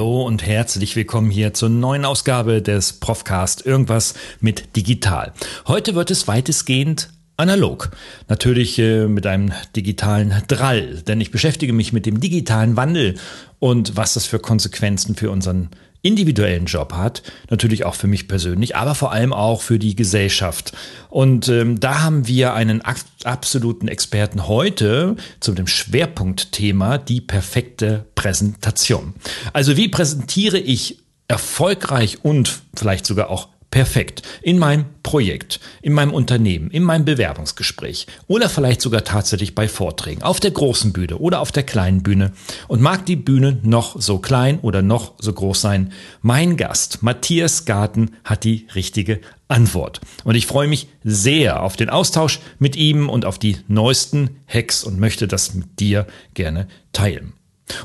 Hallo und herzlich willkommen hier zur neuen Ausgabe des Profcast Irgendwas mit Digital. Heute wird es weitestgehend analog. Natürlich äh, mit einem digitalen Drall, denn ich beschäftige mich mit dem digitalen Wandel und was das für Konsequenzen für unseren individuellen Job hat, natürlich auch für mich persönlich, aber vor allem auch für die Gesellschaft. Und ähm, da haben wir einen absoluten Experten heute zu dem Schwerpunktthema die perfekte Präsentation. Also wie präsentiere ich erfolgreich und vielleicht sogar auch perfekt in meinem Projekt, in meinem Unternehmen, in meinem Bewerbungsgespräch oder vielleicht sogar tatsächlich bei Vorträgen auf der großen Bühne oder auf der kleinen Bühne. Und mag die Bühne noch so klein oder noch so groß sein, mein Gast Matthias Garten hat die richtige Antwort. Und ich freue mich sehr auf den Austausch mit ihm und auf die neuesten Hacks und möchte das mit dir gerne teilen.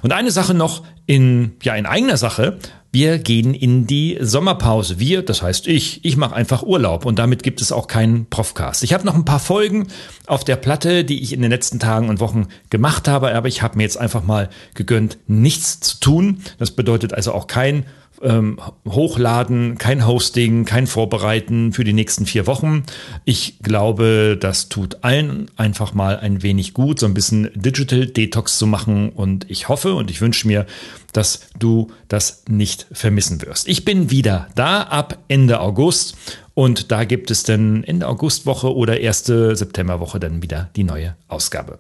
Und eine Sache noch in, ja, in eigener Sache wir gehen in die Sommerpause. Wir, das heißt ich, ich mache einfach Urlaub und damit gibt es auch keinen Profcast. Ich habe noch ein paar Folgen auf der Platte, die ich in den letzten Tagen und Wochen gemacht habe, aber ich habe mir jetzt einfach mal gegönnt, nichts zu tun. Das bedeutet also auch kein ähm, Hochladen, kein Hosting, kein Vorbereiten für die nächsten vier Wochen. Ich glaube, das tut allen einfach mal ein wenig gut, so ein bisschen Digital Detox zu machen. Und ich hoffe und ich wünsche mir, dass du das nicht vermissen wirst. Ich bin wieder da ab Ende August und da gibt es dann Ende Augustwoche oder erste Septemberwoche dann wieder die neue Ausgabe.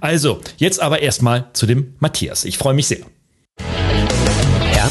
Also, jetzt aber erstmal zu dem Matthias. Ich freue mich sehr.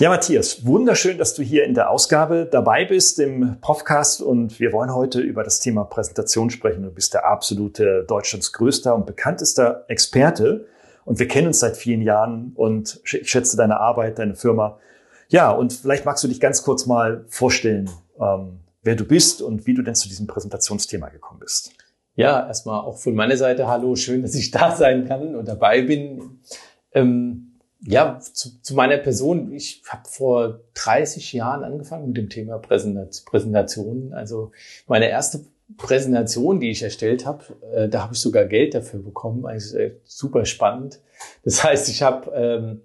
Ja, Matthias, wunderschön, dass du hier in der Ausgabe dabei bist im Profcast und wir wollen heute über das Thema Präsentation sprechen. Du bist der absolute Deutschlands größter und bekanntester Experte und wir kennen uns seit vielen Jahren und ich schätze deine Arbeit, deine Firma. Ja, und vielleicht magst du dich ganz kurz mal vorstellen, ähm, wer du bist und wie du denn zu diesem Präsentationsthema gekommen bist. Ja, erstmal auch von meiner Seite Hallo, schön, dass ich da sein kann und dabei bin. Ähm ja, zu, zu meiner Person. Ich habe vor 30 Jahren angefangen mit dem Thema Präsentation. Also meine erste Präsentation, die ich erstellt habe, äh, da habe ich sogar Geld dafür bekommen. Also äh, super spannend. Das heißt, ich habe ähm,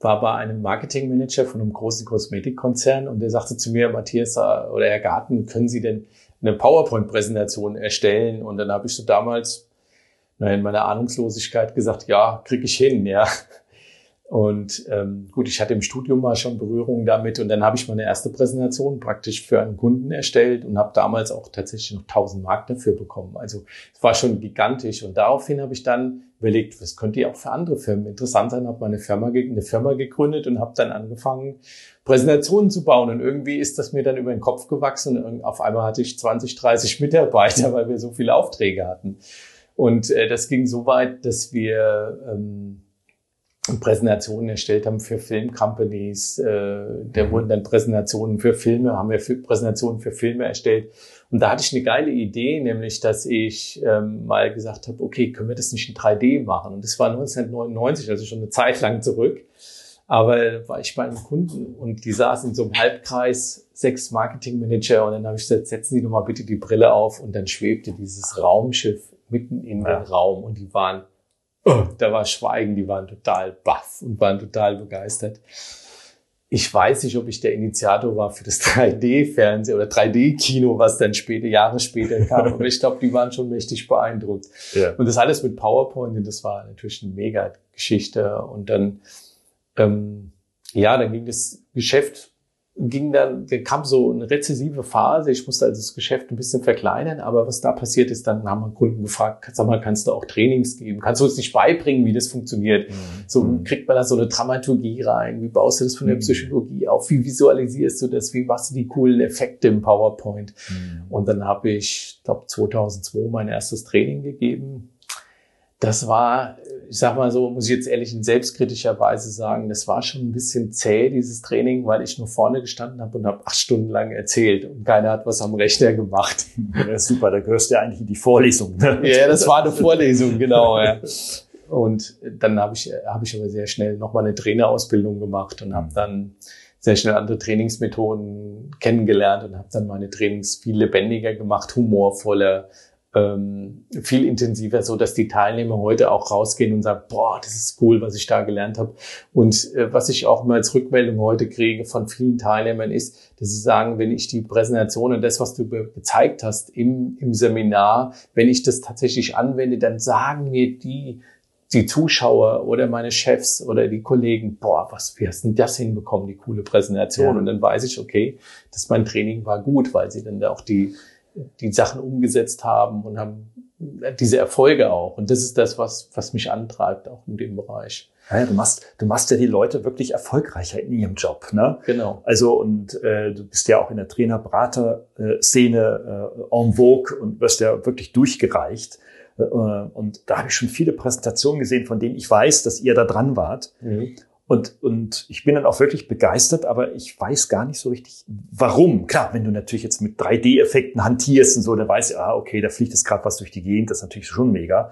war bei einem Marketingmanager von einem großen Kosmetikkonzern und der sagte zu mir, Matthias äh, oder Herr Garten, können Sie denn eine PowerPoint-Präsentation erstellen? Und dann habe ich so damals na, in meiner Ahnungslosigkeit gesagt, ja, krieg ich hin, ja. Und ähm, gut, ich hatte im Studium mal schon Berührung damit und dann habe ich meine erste Präsentation praktisch für einen Kunden erstellt und habe damals auch tatsächlich noch 1000 Mark dafür bekommen. Also es war schon gigantisch und daraufhin habe ich dann überlegt, was könnte ja auch für andere Firmen interessant sein, habe meine Firma eine Firma gegründet und habe dann angefangen Präsentationen zu bauen und irgendwie ist das mir dann über den Kopf gewachsen und auf einmal hatte ich 20, 30 Mitarbeiter, weil wir so viele Aufträge hatten. Und äh, das ging so weit, dass wir ähm, Präsentationen erstellt haben für Filmcompanies. Äh, da mhm. wurden dann Präsentationen für Filme, haben wir Präsentationen für Filme erstellt. Und da hatte ich eine geile Idee, nämlich, dass ich ähm, mal gesagt habe, okay, können wir das nicht in 3D machen? Und das war 1999, also schon eine Zeit lang zurück. Aber da war ich bei einem Kunden und die saßen in so einem Halbkreis, sechs Marketingmanager und dann habe ich gesagt, setzen Sie doch mal bitte die Brille auf und dann schwebte dieses Raumschiff mitten in ja. den Raum und die waren oh, da war Schweigen, die waren total baff und waren total begeistert. Ich weiß nicht, ob ich der Initiator war für das 3D-Fernsehen oder 3D-Kino, was dann später, Jahre später kam. Aber ich glaube, die waren schon mächtig beeindruckt. Ja. Und das alles mit PowerPoint, und das war natürlich eine mega Geschichte. Und dann, ähm, ja, dann ging das Geschäft ging dann, dann kam so eine rezessive Phase. Ich musste also das Geschäft ein bisschen verkleinern, aber was da passiert ist, dann haben wir Kunden gefragt, sag mal, kannst du auch Trainings geben? Kannst du uns nicht beibringen, wie das funktioniert? Mhm. So mhm. kriegt man da so eine Dramaturgie rein? Wie baust du das von der mhm. Psychologie auf? Wie visualisierst du das? Wie machst du die coolen Effekte im PowerPoint? Mhm. Und dann habe ich, glaube 2002 mein erstes Training gegeben. Das war ich sag mal so, muss ich jetzt ehrlich in selbstkritischer Weise sagen, das war schon ein bisschen zäh, dieses Training, weil ich nur vorne gestanden habe und habe acht Stunden lang erzählt und keiner hat was am Rechner gemacht. Ja, super, da gehörst du ja eigentlich in die Vorlesung. Ne? Ja, das war eine Vorlesung, genau. Ja. Und dann habe ich, hab ich aber sehr schnell nochmal eine Trainerausbildung gemacht und habe dann sehr schnell andere Trainingsmethoden kennengelernt und habe dann meine Trainings viel lebendiger gemacht, humorvoller, ähm, viel intensiver, so dass die Teilnehmer heute auch rausgehen und sagen, boah, das ist cool, was ich da gelernt habe. Und äh, was ich auch mal als Rückmeldung heute kriege von vielen Teilnehmern ist, dass sie sagen, wenn ich die Präsentation und das, was du gezeigt hast im, im Seminar, wenn ich das tatsächlich anwende, dann sagen mir die die Zuschauer oder meine Chefs oder die Kollegen, boah, was, wie hast denn das hinbekommen, die coole Präsentation? Ja. Und dann weiß ich, okay, dass mein Training war gut, weil sie dann auch die, die Sachen umgesetzt haben und haben diese Erfolge auch. Und das ist das, was, was mich antreibt, auch in dem Bereich. Ja, du machst, du machst ja die Leute wirklich erfolgreicher in ihrem Job, ne? Genau. Also und äh, du bist ja auch in der Trainer-Berater-Szene äh, en vogue und wirst ja wirklich durchgereicht. Äh, und da habe ich schon viele Präsentationen gesehen, von denen ich weiß, dass ihr da dran wart. Mhm. Und, und ich bin dann auch wirklich begeistert, aber ich weiß gar nicht so richtig, warum. Klar, wenn du natürlich jetzt mit 3D-Effekten hantierst und so, dann weißt du, ah, okay, da fliegt jetzt gerade was durch die Gegend, das ist natürlich schon mega.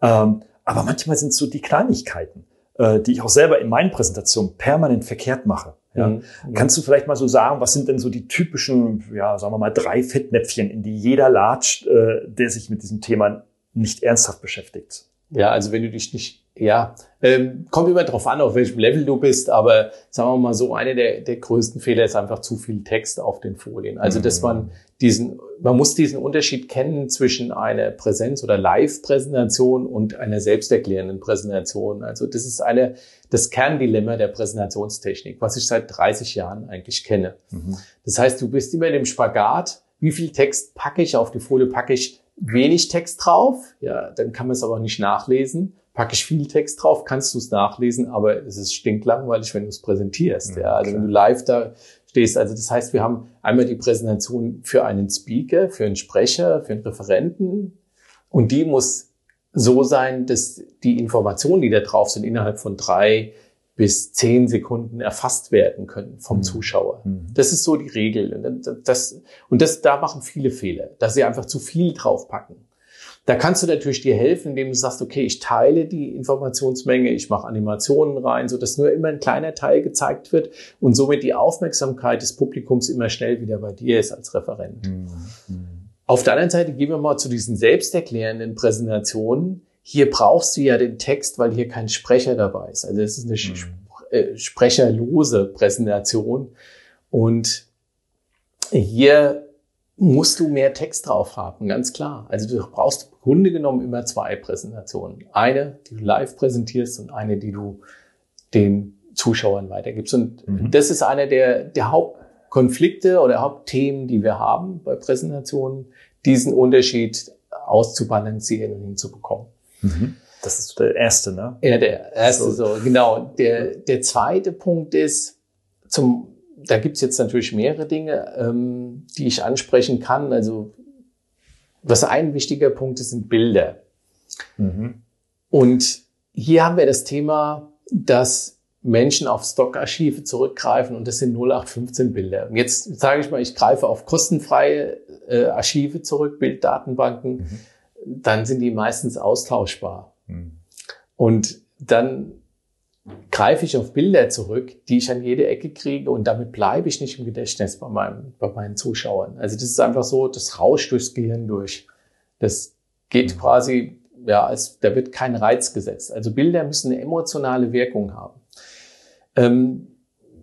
Ähm, aber manchmal sind es so die Kleinigkeiten, äh, die ich auch selber in meinen Präsentationen permanent verkehrt mache. Ja. Mhm. Kannst du vielleicht mal so sagen, was sind denn so die typischen, ja, sagen wir mal, drei Fettnäpfchen, in die jeder latscht, äh, der sich mit diesem Thema nicht ernsthaft beschäftigt. Ja, also wenn du dich nicht, ja, ähm, kommt immer drauf an, auf welchem Level du bist, aber sagen wir mal so, eine der, der größten Fehler ist einfach zu viel Text auf den Folien. Also, dass man diesen, man muss diesen Unterschied kennen zwischen einer Präsenz- oder Live-Präsentation und einer selbsterklärenden Präsentation. Also, das ist eine, das Kerndilemma der Präsentationstechnik, was ich seit 30 Jahren eigentlich kenne. Mhm. Das heißt, du bist immer in dem Spagat, wie viel Text packe ich auf die Folie, packe ich wenig Text drauf, ja, dann kann man es aber nicht nachlesen. Packe ich viel Text drauf, kannst du es nachlesen, aber es ist stinklangweilig, wenn du es präsentierst. Ja, ja also klar. wenn du live da stehst. Also das heißt, wir haben einmal die Präsentation für einen Speaker, für einen Sprecher, für einen Referenten und die muss so sein, dass die Informationen, die da drauf sind, innerhalb von drei bis zehn Sekunden erfasst werden können vom mhm. Zuschauer. Mhm. Das ist so die Regel. Und das, und das, da machen viele Fehler, dass sie einfach zu viel draufpacken. Da kannst du natürlich dir helfen, indem du sagst, okay, ich teile die Informationsmenge, ich mache Animationen rein, so dass nur immer ein kleiner Teil gezeigt wird und somit die Aufmerksamkeit des Publikums immer schnell wieder bei dir ist als Referent. Mhm. Auf der anderen Seite gehen wir mal zu diesen selbsterklärenden Präsentationen hier brauchst du ja den Text, weil hier kein Sprecher dabei ist. Also es ist eine mhm. Äh, sprecherlose Präsentation. Und hier musst du mehr Text drauf haben, ganz klar. Also du brauchst im Grunde genommen immer zwei Präsentationen. Eine, die du live präsentierst und eine, die du den Zuschauern weitergibst. Und mhm. das ist einer der, der Hauptkonflikte oder Hauptthemen, die wir haben bei Präsentationen, diesen Unterschied auszubalancieren und hinzubekommen. Mhm. Das ist der erste, ne? Ja, der erste, so, so genau. Der, der zweite Punkt ist, zum, da gibt's jetzt natürlich mehrere Dinge, ähm, die ich ansprechen kann. Also, was ein wichtiger Punkt ist, sind Bilder. Mhm. Und hier haben wir das Thema, dass Menschen auf Stockarchive zurückgreifen und das sind 0815 Bilder. Und jetzt sage ich mal, ich greife auf kostenfreie äh, Archive zurück, Bilddatenbanken. Mhm dann sind die meistens austauschbar. Mhm. Und dann greife ich auf Bilder zurück, die ich an jede Ecke kriege und damit bleibe ich nicht im Gedächtnis bei, meinem, bei meinen Zuschauern. Also das ist einfach so, das rauscht durchs Gehirn durch. Das geht mhm. quasi, ja, als, da wird kein Reiz gesetzt. Also Bilder müssen eine emotionale Wirkung haben. Ähm,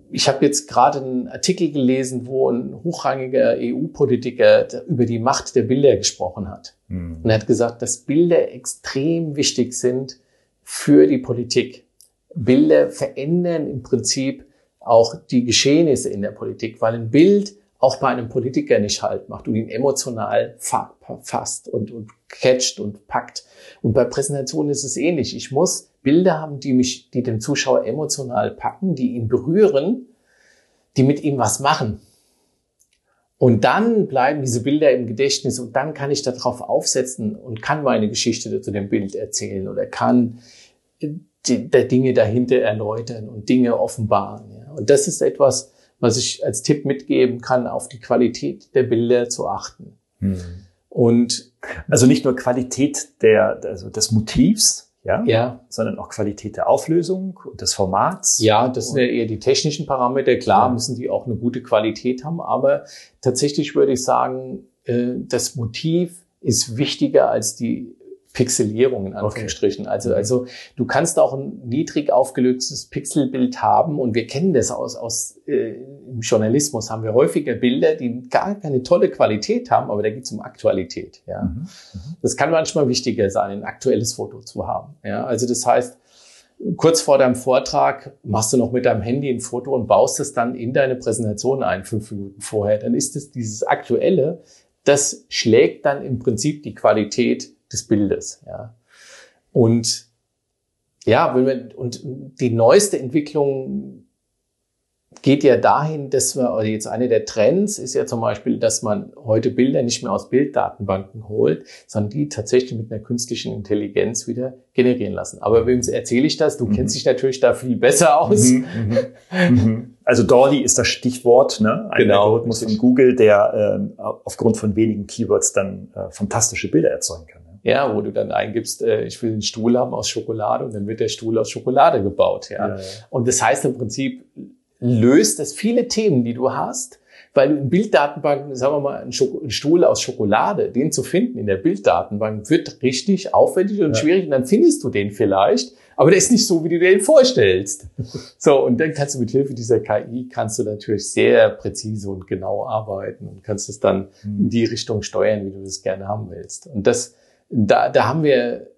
ich habe jetzt gerade einen Artikel gelesen, wo ein hochrangiger EU-Politiker über die Macht der Bilder gesprochen hat. Mhm. Und er hat gesagt, dass Bilder extrem wichtig sind für die Politik. Bilder verändern im Prinzip auch die Geschehnisse in der Politik, weil ein Bild auch bei einem Politiker nicht halt macht und ihn emotional fasst und, und catcht und packt. Und bei Präsentationen ist es ähnlich. Ich muss Bilder haben, die mich, die den Zuschauer emotional packen, die ihn berühren, die mit ihm was machen. Und dann bleiben diese Bilder im Gedächtnis und dann kann ich darauf aufsetzen und kann meine Geschichte zu dem Bild erzählen oder kann die, der Dinge dahinter erläutern und Dinge offenbaren. Ja. Und das ist etwas, was ich als Tipp mitgeben kann, auf die Qualität der Bilder zu achten. Hm. Und also nicht nur Qualität der, also des Motivs, ja, ja, sondern auch Qualität der Auflösung und des Formats. Ja, das sind ja eher die technischen Parameter. Klar ja. müssen die auch eine gute Qualität haben, aber tatsächlich würde ich sagen, äh, das Motiv ist wichtiger als die Pixelierung in Anführungsstrichen. Okay. Also, mhm. also du kannst auch ein niedrig aufgelöstes Pixelbild haben und wir kennen das aus, aus äh, im Journalismus haben wir häufiger Bilder, die gar keine tolle Qualität haben, aber da geht es um Aktualität. Ja, mhm. mhm. das kann manchmal wichtiger sein, ein aktuelles Foto zu haben. Ja, also das heißt kurz vor deinem Vortrag machst du noch mit deinem Handy ein Foto und baust es dann in deine Präsentation ein, fünf Minuten vorher. Dann ist es dieses Aktuelle, das schlägt dann im Prinzip die Qualität des Bildes. Ja. Und ja, und die neueste Entwicklung geht ja dahin, dass wir, also jetzt eine der Trends ist ja zum Beispiel, dass man heute Bilder nicht mehr aus Bilddatenbanken holt, sondern die tatsächlich mit einer künstlichen Intelligenz wieder generieren lassen. Aber wem erzähle ich das? Du mhm. kennst dich natürlich da viel besser aus. Mhm, mhm, mhm. also Dolly ist das Stichwort, ne? Ein genau, Algorithmus von Google, der äh, aufgrund von wenigen Keywords dann äh, fantastische Bilder erzeugen kann. Ja, wo du dann eingibst, äh, ich will einen Stuhl haben aus Schokolade und dann wird der Stuhl aus Schokolade gebaut. Ja. ja, ja. Und das heißt im Prinzip, löst das viele Themen, die du hast, weil du in Bilddatenbanken, sagen wir mal, einen, Stuhl aus Schokolade, den zu finden in der Bilddatenbank, wird richtig aufwendig und ja. schwierig und dann findest du den vielleicht, aber der ist nicht so, wie du dir den vorstellst. so, und dann kannst du mit Hilfe dieser KI, kannst du natürlich sehr präzise und genau arbeiten und kannst es dann mhm. in die Richtung steuern, wie du das gerne haben willst. Und das, da, da haben wir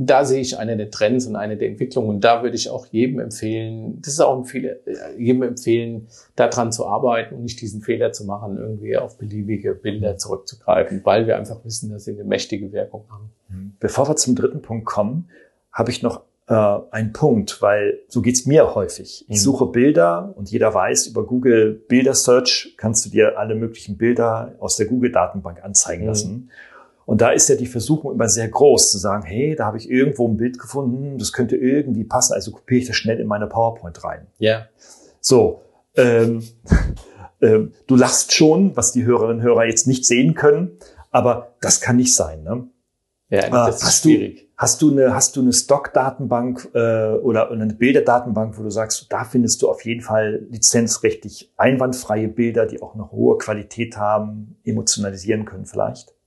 da sehe ich eine der Trends und eine der Entwicklungen. Und da würde ich auch jedem empfehlen, das ist auch viele, jedem empfehlen, daran zu arbeiten und nicht diesen Fehler zu machen, irgendwie auf beliebige Bilder zurückzugreifen, weil wir einfach wissen, dass sie eine mächtige Wirkung haben. Mhm. Bevor wir zum dritten Punkt kommen, habe ich noch äh, einen Punkt, weil so geht's mir häufig. Ich mhm. suche Bilder und jeder weiß, über Google Bilder Search kannst du dir alle möglichen Bilder aus der Google Datenbank anzeigen mhm. Und da ist ja die Versuchung immer sehr groß zu sagen, hey, da habe ich irgendwo ein Bild gefunden, das könnte irgendwie passen, also kopiere ich das schnell in meine PowerPoint rein. Ja. So, ähm, ähm, du lachst schon, was die Hörerinnen und Hörer jetzt nicht sehen können, aber das kann nicht sein. Ne? Ja, äh, das ist schwierig. Du, hast du eine, hast du eine Stock-Datenbank äh, oder eine Bilderdatenbank, wo du sagst, da findest du auf jeden Fall lizenzrechtlich einwandfreie Bilder, die auch eine hohe Qualität haben, emotionalisieren können vielleicht?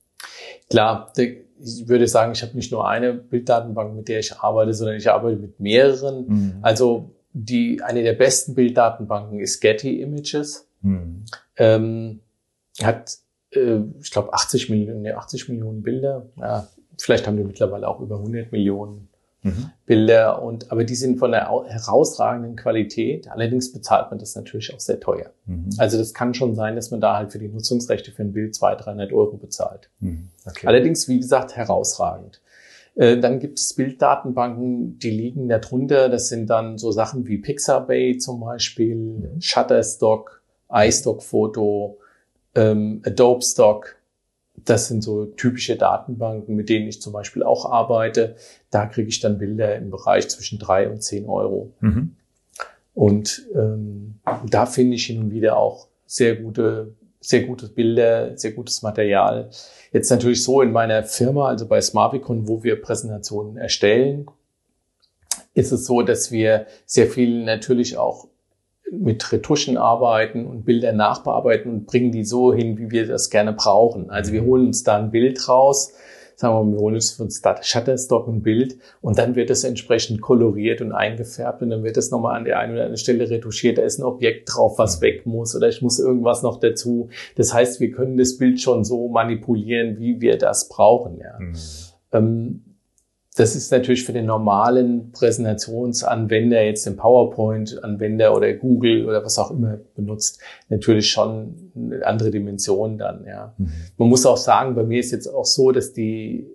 Klar, ich würde sagen, ich habe nicht nur eine Bilddatenbank, mit der ich arbeite, sondern ich arbeite mit mehreren. Mhm. Also die eine der besten Bilddatenbanken ist Getty Images. Mhm. Ähm, hat, äh, ich glaube, 80 Millionen, 80 Millionen Bilder. Ja, vielleicht haben die mittlerweile auch über 100 Millionen mhm. Bilder und, aber die sind von der herausragenden Qualität. Allerdings bezahlt man das natürlich auch sehr teuer. Mhm. Also das kann schon sein, dass man da halt für die Nutzungsrechte für ein Bild 200, 300 Euro bezahlt. Mhm. Okay. Allerdings, wie gesagt, herausragend. Äh, dann gibt es Bilddatenbanken, die liegen darunter. Das sind dann so Sachen wie Pixabay zum Beispiel, mhm. Shutterstock, iStock Photo, ähm, Adobe Stock. Das sind so typische Datenbanken, mit denen ich zum Beispiel auch arbeite. Da kriege ich dann Bilder im Bereich zwischen drei und zehn Euro. Mhm. Und ähm, da finde ich hin und wieder auch sehr gute, sehr gute Bilder, sehr gutes Material. Jetzt natürlich so in meiner Firma, also bei Smarticon, wo wir Präsentationen erstellen, ist es so, dass wir sehr viel natürlich auch mit Retuschen arbeiten und Bilder nachbearbeiten und bringen die so hin, wie wir das gerne brauchen. Also wir holen uns da ein Bild raus, sagen wir mal, wir holen uns von Shutterstock ein Bild und dann wird es entsprechend koloriert und eingefärbt und dann wird es nochmal an der einen oder anderen Stelle retuschiert. Da ist ein Objekt drauf, was weg muss oder ich muss irgendwas noch dazu. Das heißt, wir können das Bild schon so manipulieren, wie wir das brauchen. Ja. Mhm. Ähm, das ist natürlich für den normalen Präsentationsanwender, jetzt den PowerPoint-Anwender oder Google oder was auch immer benutzt, natürlich schon eine andere Dimension dann, ja. Mhm. Man muss auch sagen, bei mir ist jetzt auch so, dass die,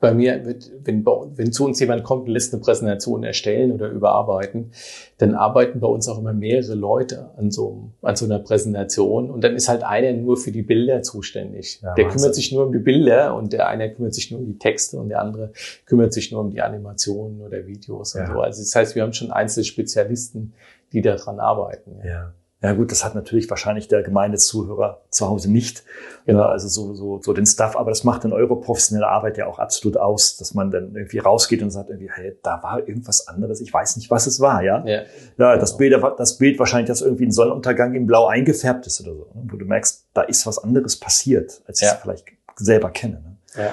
bei mir wird, wenn, wenn zu uns jemand kommt und lässt eine Präsentation erstellen oder überarbeiten, dann arbeiten bei uns auch immer mehrere Leute an so, an so einer Präsentation und dann ist halt einer nur für die Bilder zuständig. Ja, der Wahnsinn. kümmert sich nur um die Bilder und der eine kümmert sich nur um die Texte und der andere kümmert sich nur um die Animationen oder Videos und ja. so. Also das heißt, wir haben schon einzelne Spezialisten, die daran arbeiten. Ja. ja. Ja gut, das hat natürlich wahrscheinlich der Gemeindezuhörer zu Hause nicht. Genau. Also so, so, so den Stuff, aber das macht in eure professionelle Arbeit ja auch absolut aus, dass man dann irgendwie rausgeht und sagt irgendwie, hey, da war irgendwas anderes, ich weiß nicht, was es war, ja. Ja, ja das, genau. Bild, das Bild wahrscheinlich, dass irgendwie ein Sonnenuntergang in Blau eingefärbt ist oder so, ne? wo du merkst, da ist was anderes passiert, als ja. ich es vielleicht selber kenne. Ne? Ja.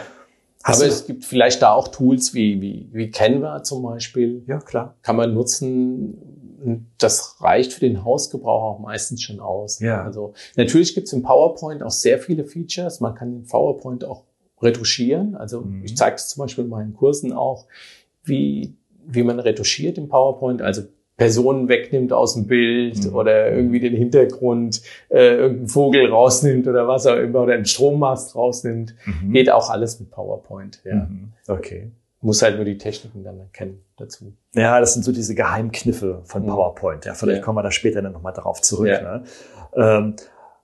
Hast aber es gibt vielleicht da auch Tools wie, wie, wie Canva zum Beispiel. Ja, klar. Kann man nutzen, das reicht für den Hausgebrauch auch meistens schon aus. Ja. Also natürlich gibt es im PowerPoint auch sehr viele Features. Man kann den PowerPoint auch retuschieren. Also mhm. ich zeige es zum Beispiel in meinen Kursen auch, wie, wie man retuschiert im PowerPoint. Also Personen wegnimmt aus dem Bild mhm. oder irgendwie den Hintergrund, äh, irgendeinen Vogel rausnimmt oder was auch immer oder einen Strommast rausnimmt. Mhm. Geht auch alles mit PowerPoint. Ja. Mhm. Okay muss halt nur die Techniken dann erkennen dazu. Ja, das sind so diese Geheimkniffe von mhm. PowerPoint. Ja, vielleicht ja. kommen wir da später dann nochmal darauf zurück. Ja. Ne? Ähm,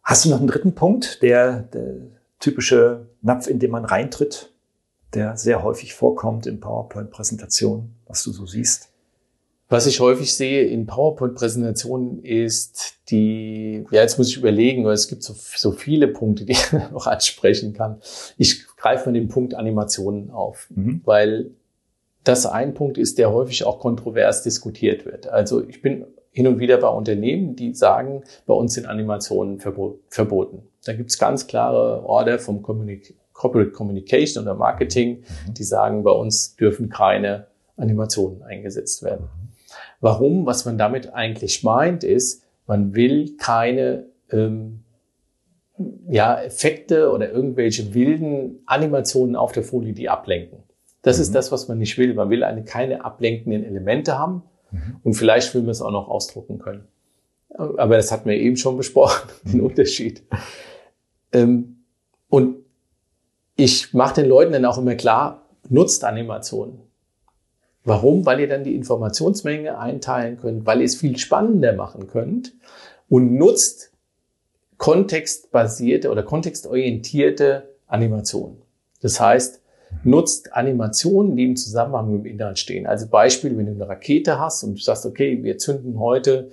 hast du noch einen dritten Punkt, der, der typische Napf, in den man reintritt, der sehr häufig vorkommt in PowerPoint-Präsentationen, was du so siehst? Was ich häufig sehe in PowerPoint-Präsentationen ist die, ja, jetzt muss ich überlegen, weil es gibt so, so viele Punkte, die ich noch ansprechen kann. Ich greife mal den Punkt Animationen auf, mhm. weil das ein Punkt ist, der häufig auch kontrovers diskutiert wird. Also ich bin hin und wieder bei Unternehmen, die sagen, bei uns sind Animationen verboten. Da gibt es ganz klare Order vom Communic Corporate Communication oder Marketing, mhm. die sagen, bei uns dürfen keine Animationen eingesetzt werden. Warum? Was man damit eigentlich meint, ist, man will keine ähm, ja, Effekte oder irgendwelche wilden Animationen auf der Folie, die ablenken. Das mhm. ist das, was man nicht will. Man will eine, keine ablenkenden Elemente haben mhm. und vielleicht will man es auch noch ausdrucken können. Aber das hatten wir eben schon besprochen, den mhm. Unterschied. Ähm, und ich mache den Leuten dann auch immer klar, nutzt Animationen. Warum? Weil ihr dann die Informationsmenge einteilen könnt, weil ihr es viel spannender machen könnt und nutzt kontextbasierte oder kontextorientierte Animationen. Das heißt, nutzt Animationen, die im Zusammenhang mit dem Inhalt stehen. Also Beispiel, wenn du eine Rakete hast und du sagst, okay, wir zünden heute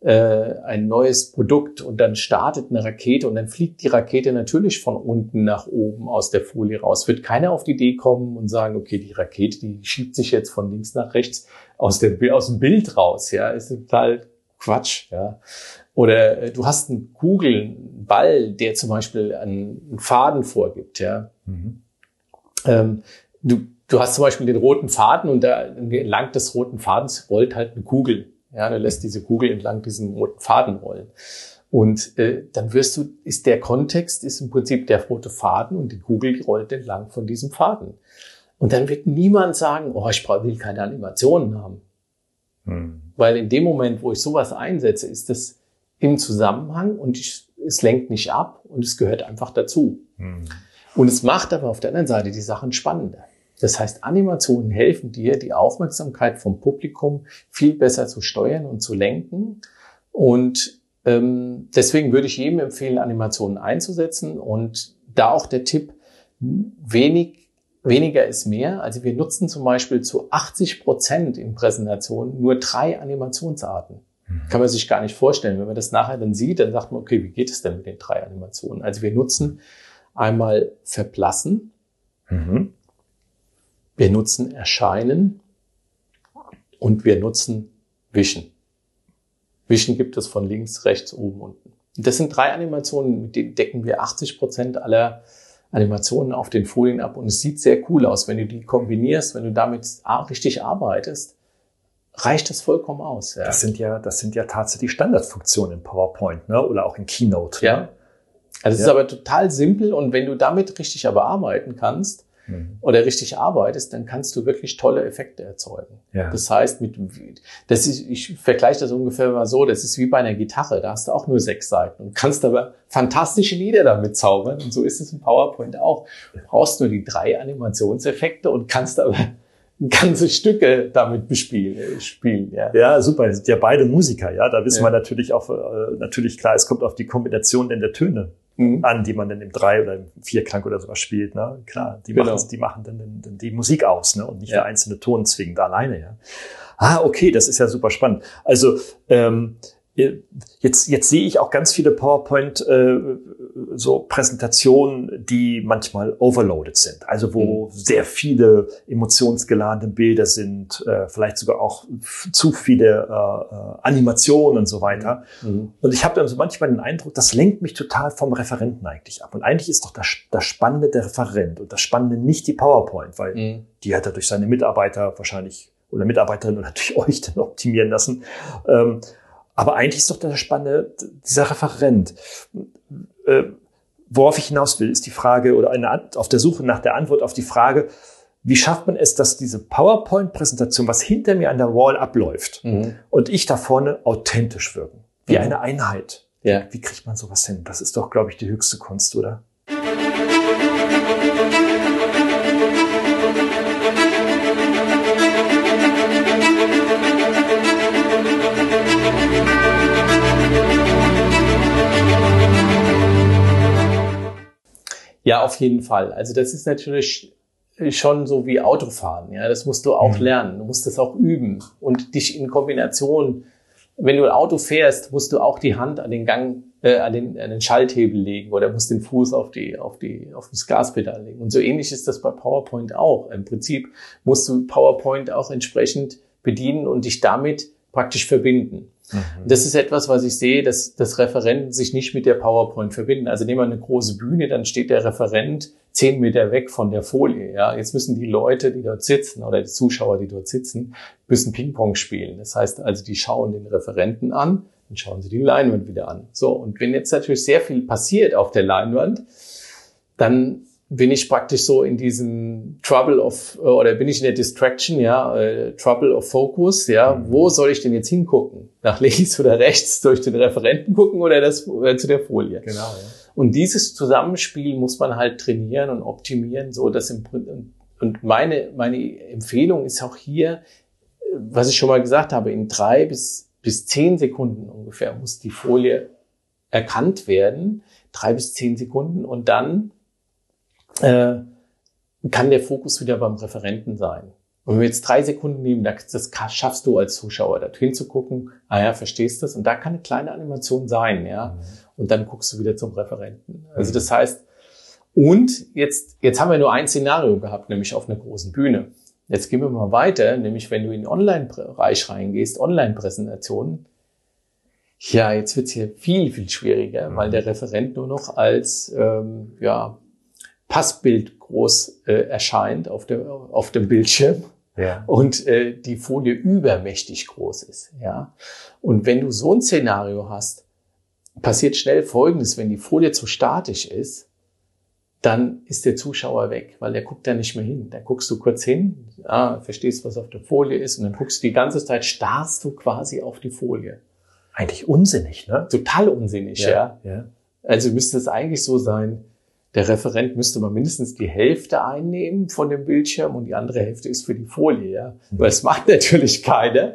äh, ein neues Produkt und dann startet eine Rakete und dann fliegt die Rakete natürlich von unten nach oben aus der Folie raus. Wird keiner auf die Idee kommen und sagen, okay, die Rakete, die schiebt sich jetzt von links nach rechts aus, der, aus dem Bild raus. Ja, ist total Quatsch. Ja. Oder äh, du hast einen Kugel, einen Ball, der zum Beispiel einen, Faden vorgibt. Ja. Mhm. Ähm, du, du hast zum Beispiel den roten Faden und da entlang des roten Fadens rollt halt eine Kugel. Ja, du lässt diese Kugel entlang diesen roten Faden rollen. Und äh, dann wirst du, ist der Kontext, ist im Prinzip der rote Faden und die Kugel die rollt entlang von diesem Faden. Und dann wird niemand sagen, oh, ich will keine Animationen haben. Hm. Weil in dem Moment, wo ich sowas einsetze, ist das im Zusammenhang und ich, es lenkt nicht ab und es gehört einfach dazu. Hm. Und es macht aber auf der anderen Seite die Sachen spannender. Das heißt, Animationen helfen dir, die Aufmerksamkeit vom Publikum viel besser zu steuern und zu lenken. Und ähm, deswegen würde ich jedem empfehlen, Animationen einzusetzen. Und da auch der Tipp, wenig, weniger ist mehr. Also wir nutzen zum Beispiel zu 80 Prozent in Präsentationen nur drei Animationsarten. Mhm. Kann man sich gar nicht vorstellen. Wenn man das nachher dann sieht, dann sagt man, okay, wie geht es denn mit den drei Animationen? Also wir nutzen einmal Verblassen. Mhm. Wir nutzen Erscheinen und wir nutzen Wischen. Wischen gibt es von links, rechts, oben, unten. Und das sind drei Animationen, mit denen decken wir 80 Prozent aller Animationen auf den Folien ab. Und es sieht sehr cool aus. Wenn du die kombinierst, wenn du damit richtig arbeitest, reicht das vollkommen aus. Ja. Das sind ja, das sind ja tatsächlich Standardfunktionen in PowerPoint, ne? Oder auch in Keynote. Ja. Ne? Also es ja. ist aber total simpel und wenn du damit richtig aber arbeiten kannst, mhm. oder richtig arbeitest, dann kannst du wirklich tolle Effekte erzeugen. Ja. Das heißt, mit, das ist, ich vergleiche das ungefähr mal so, das ist wie bei einer Gitarre, da hast du auch nur sechs Seiten und kannst aber fantastische Lieder damit zaubern und so ist es im PowerPoint auch. Du brauchst nur die drei Animationseffekte und kannst aber ganze Stücke damit bespielen, spielen, ja. Ja, super. Sind ja beide Musiker, ja. Da wissen ja. wir natürlich auch, äh, natürlich klar, es kommt auf die Kombination denn der Töne mhm. an, die man dann im Drei- oder im Vierklang oder sowas spielt, ne. Klar, die genau. machen, die machen dann, dann die Musik aus, ne. Und nicht ja. der einzelne Ton zwingend alleine, ja. Ah, okay, das ist ja super spannend. Also, ähm, Jetzt, jetzt sehe ich auch ganz viele PowerPoint äh, so Präsentationen, die manchmal overloaded sind, also wo mhm. sehr viele emotionsgeladene Bilder sind, äh, vielleicht sogar auch zu viele äh, äh, Animationen und so weiter. Mhm. Und ich habe dann so manchmal den Eindruck, das lenkt mich total vom Referenten eigentlich ab. Und eigentlich ist doch das, das Spannende der Referent und das Spannende nicht die PowerPoint, weil mhm. die hat er durch seine Mitarbeiter wahrscheinlich oder Mitarbeiterinnen oder durch euch dann optimieren lassen. Ähm, aber eigentlich ist doch das Spannende dieser Referent. Äh, worauf ich hinaus will, ist die Frage oder eine, auf der Suche nach der Antwort auf die Frage, wie schafft man es, dass diese PowerPoint-Präsentation, was hinter mir an der Wall abläuft, mhm. und ich da vorne authentisch wirken? Wie mhm. eine Einheit. Ja. Wie kriegt man sowas hin? Das ist doch, glaube ich, die höchste Kunst, oder? Ja, auf jeden Fall. Also das ist natürlich schon so wie Autofahren. Ja, das musst du auch mhm. lernen. Du musst das auch üben und dich in Kombination. Wenn du ein Auto fährst, musst du auch die Hand an den Gang, äh, an, den, an den Schalthebel legen oder musst den Fuß auf die, auf die, auf das Gaspedal legen. Und so ähnlich ist das bei PowerPoint auch. Im Prinzip musst du PowerPoint auch entsprechend bedienen und dich damit praktisch verbinden. Mhm. Das ist etwas, was ich sehe, dass, dass Referenten sich nicht mit der PowerPoint verbinden. Also nehmen wir eine große Bühne, dann steht der Referent zehn Meter weg von der Folie. Ja, jetzt müssen die Leute, die dort sitzen oder die Zuschauer, die dort sitzen, müssen Ping-Pong spielen. Das heißt also, die schauen den Referenten an, dann schauen sie die Leinwand wieder an. So. Und wenn jetzt natürlich sehr viel passiert auf der Leinwand, dann bin ich praktisch so in diesem Trouble of, äh, oder bin ich in der Distraction, ja, äh, Trouble of Focus, ja, mhm. wo soll ich denn jetzt hingucken? Nach links oder rechts, durch den Referenten gucken oder, das, oder zu der Folie? Genau, ja. Und dieses Zusammenspiel muss man halt trainieren und optimieren, so dass im und meine, meine Empfehlung ist auch hier, was ich schon mal gesagt habe, in drei bis, bis zehn Sekunden ungefähr muss die Folie erkannt werden, drei bis zehn Sekunden und dann äh, kann der Fokus wieder beim Referenten sein. Und wenn wir jetzt drei Sekunden nehmen, das schaffst du als Zuschauer, da hinzugucken, ah ja, verstehst das? Und da kann eine kleine Animation sein, ja. Mhm. Und dann guckst du wieder zum Referenten. Also das heißt, und jetzt, jetzt haben wir nur ein Szenario gehabt, nämlich auf einer großen Bühne. Jetzt gehen wir mal weiter, nämlich wenn du in den Online-Bereich reingehst, Online-Präsentationen. Ja, jetzt wird's hier viel, viel schwieriger, weil der Referent nur noch als ähm, ja, Passbild groß äh, erscheint auf dem, auf dem Bildschirm ja. und äh, die Folie übermächtig groß ist. Ja? Und wenn du so ein Szenario hast, passiert schnell Folgendes, wenn die Folie zu statisch ist, dann ist der Zuschauer weg, weil der guckt da nicht mehr hin. Da guckst du kurz hin, ah, verstehst, was auf der Folie ist, und dann guckst du die ganze Zeit, starrst du quasi auf die Folie. Eigentlich unsinnig, ne? Total unsinnig, ja. ja. ja. Also müsste es eigentlich so sein, der Referent müsste mal mindestens die Hälfte einnehmen von dem Bildschirm und die andere Hälfte ist für die Folie, ja. Mhm. Weil es macht natürlich keiner.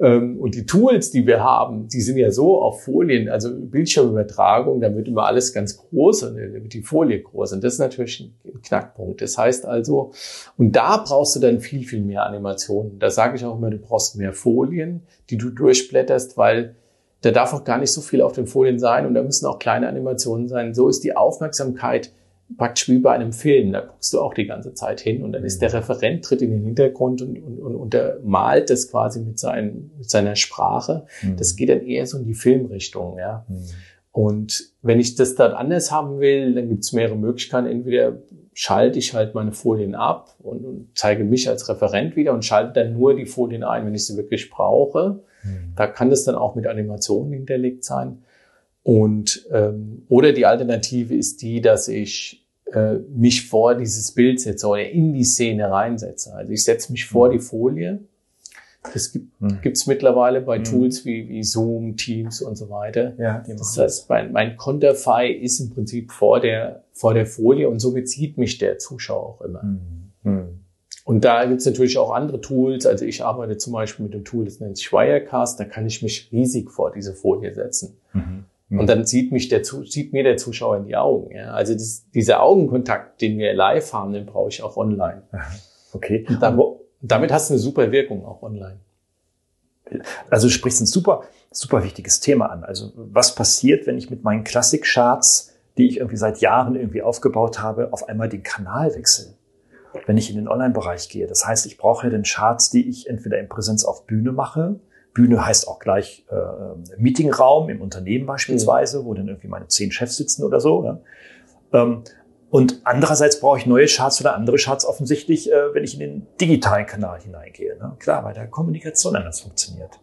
Ähm, und die Tools, die wir haben, die sind ja so auf Folien, also Bildschirmübertragung, da wird immer alles ganz groß und dann wird die Folie groß. Und das ist natürlich ein Knackpunkt. Das heißt also, und da brauchst du dann viel, viel mehr Animationen. Da sage ich auch immer, du brauchst mehr Folien, die du durchblätterst, weil da darf auch gar nicht so viel auf den Folien sein und da müssen auch kleine Animationen sein. So ist die Aufmerksamkeit praktisch wie bei einem Film. Da guckst du auch die ganze Zeit hin und dann ist der Referent tritt in den Hintergrund und, und, und, und der malt das quasi mit, seinen, mit seiner Sprache. Mhm. Das geht dann eher so in die Filmrichtung, ja. Mhm. Und wenn ich das dann anders haben will, dann gibt es mehrere Möglichkeiten. Entweder schalte ich halt meine Folien ab und, und zeige mich als Referent wieder und schalte dann nur die Folien ein, wenn ich sie wirklich brauche. Mhm. Da kann das dann auch mit Animationen hinterlegt sein. Und ähm, oder die Alternative ist die, dass ich äh, mich vor dieses Bild setze oder in die Szene reinsetze. Also ich setze mich vor Mhm. die Folie. Das gibt Mhm. es mittlerweile bei Mhm. Tools wie, wie Zoom, Teams und so weiter. Ja, Das heißt, mein, mein Konterfei ist im Prinzip vor der, vor der Folie und somit sieht mich der Zuschauer auch immer. Mhm. Und da gibt's natürlich auch andere Tools. Also ich arbeite zum Beispiel mit dem Tool, das nennt sich Wirecast. Da kann ich mich riesig vor diese Folie setzen. Mhm. Und dann sieht mich der, sieht mir der Zuschauer in die Augen. Ja? Also das, dieser Augenkontakt, den wir live haben, den brauche ich auch online. Okay. Und dann, damit hast du eine super Wirkung auch online. Also du sprichst ein super, super wichtiges Thema an. Also was passiert, wenn ich mit meinen Klassik-Charts, die ich irgendwie seit Jahren irgendwie aufgebaut habe, auf einmal den Kanal wechsle? Wenn ich in den Online-Bereich gehe. Das heißt, ich brauche ja den Charts, die ich entweder in Präsenz auf Bühne mache. Bühne heißt auch gleich äh, Meetingraum im Unternehmen beispielsweise, wo dann irgendwie meine zehn Chefs sitzen oder so. Ja. Ähm, und andererseits brauche ich neue Charts oder andere Charts offensichtlich, äh, wenn ich in den digitalen Kanal hineingehe. Ne? Klar, weil da Kommunikation anders funktioniert.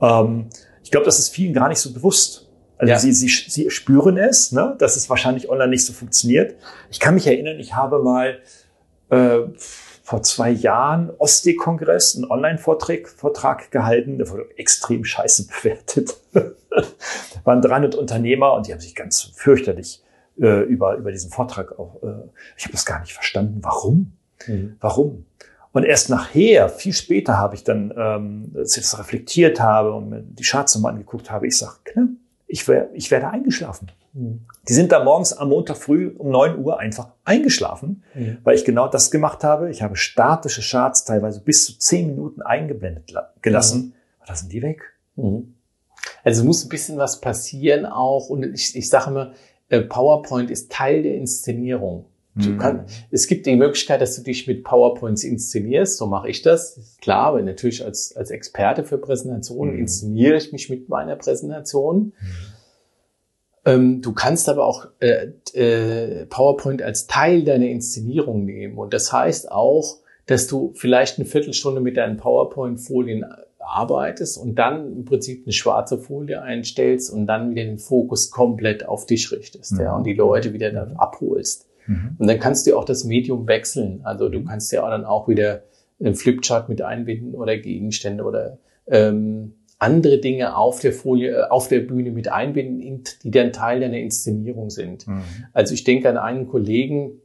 Ähm, ich glaube, das ist vielen gar nicht so bewusst. Also Ja. sie, sie, sie spüren es, ne? dass es wahrscheinlich online nicht so funktioniert. Ich kann mich erinnern, ich habe mal äh, vor zwei Jahren Ostsee-Kongress, einen Online-Vortrag Vortrag gehalten, der wurde extrem scheiße bewertet. waren 300 Unternehmer und die haben sich ganz fürchterlich äh, über, über diesen Vortrag auch, äh, ich habe das gar nicht verstanden. Warum? Warum? Und erst nachher, viel später, habe ich dann, ähm, als ich das reflektiert habe und mir die Charts nochmal angeguckt habe, ich sage, klar, ich, wär, ich werde eingeschlafen. Die sind da morgens am Montag früh um 9 Uhr einfach eingeschlafen, Mhm. weil ich genau das gemacht habe. Ich habe statische Charts teilweise bis zu 10 Minuten eingeblendet la- gelassen. Aber da sind die weg. Mhm. Also es muss ein bisschen was passieren auch. Und ich, ich sage immer, äh, PowerPoint ist Teil der Inszenierung. Du Mhm. kann, es gibt die Möglichkeit, dass du dich mit PowerPoints inszenierst. So mache ich das. Klar, aber natürlich als, als Experte für Präsentationen Mhm. inszeniere ich mich mit meiner Präsentation. Ähm, du kannst aber auch äh, äh, PowerPoint als Teil deiner Inszenierung nehmen. Und das heißt auch, dass du vielleicht eine Viertelstunde mit deinen PowerPoint-Folien arbeitest und dann im Prinzip eine schwarze Folie einstellst und dann wieder den Fokus komplett auf dich richtest Mhm. ja, und die Leute wieder dann abholst. Mhm. Und dann kannst du auch das Medium wechseln. Also du kannst ja auch dann auch wieder einen Flipchart mit einbinden oder Gegenstände oder ähm, andere Dinge auf der Folie, äh, auf der Bühne mit einbinden, in- die dann Teil deiner Inszenierung sind. Mhm. Also ich denke an einen Kollegen,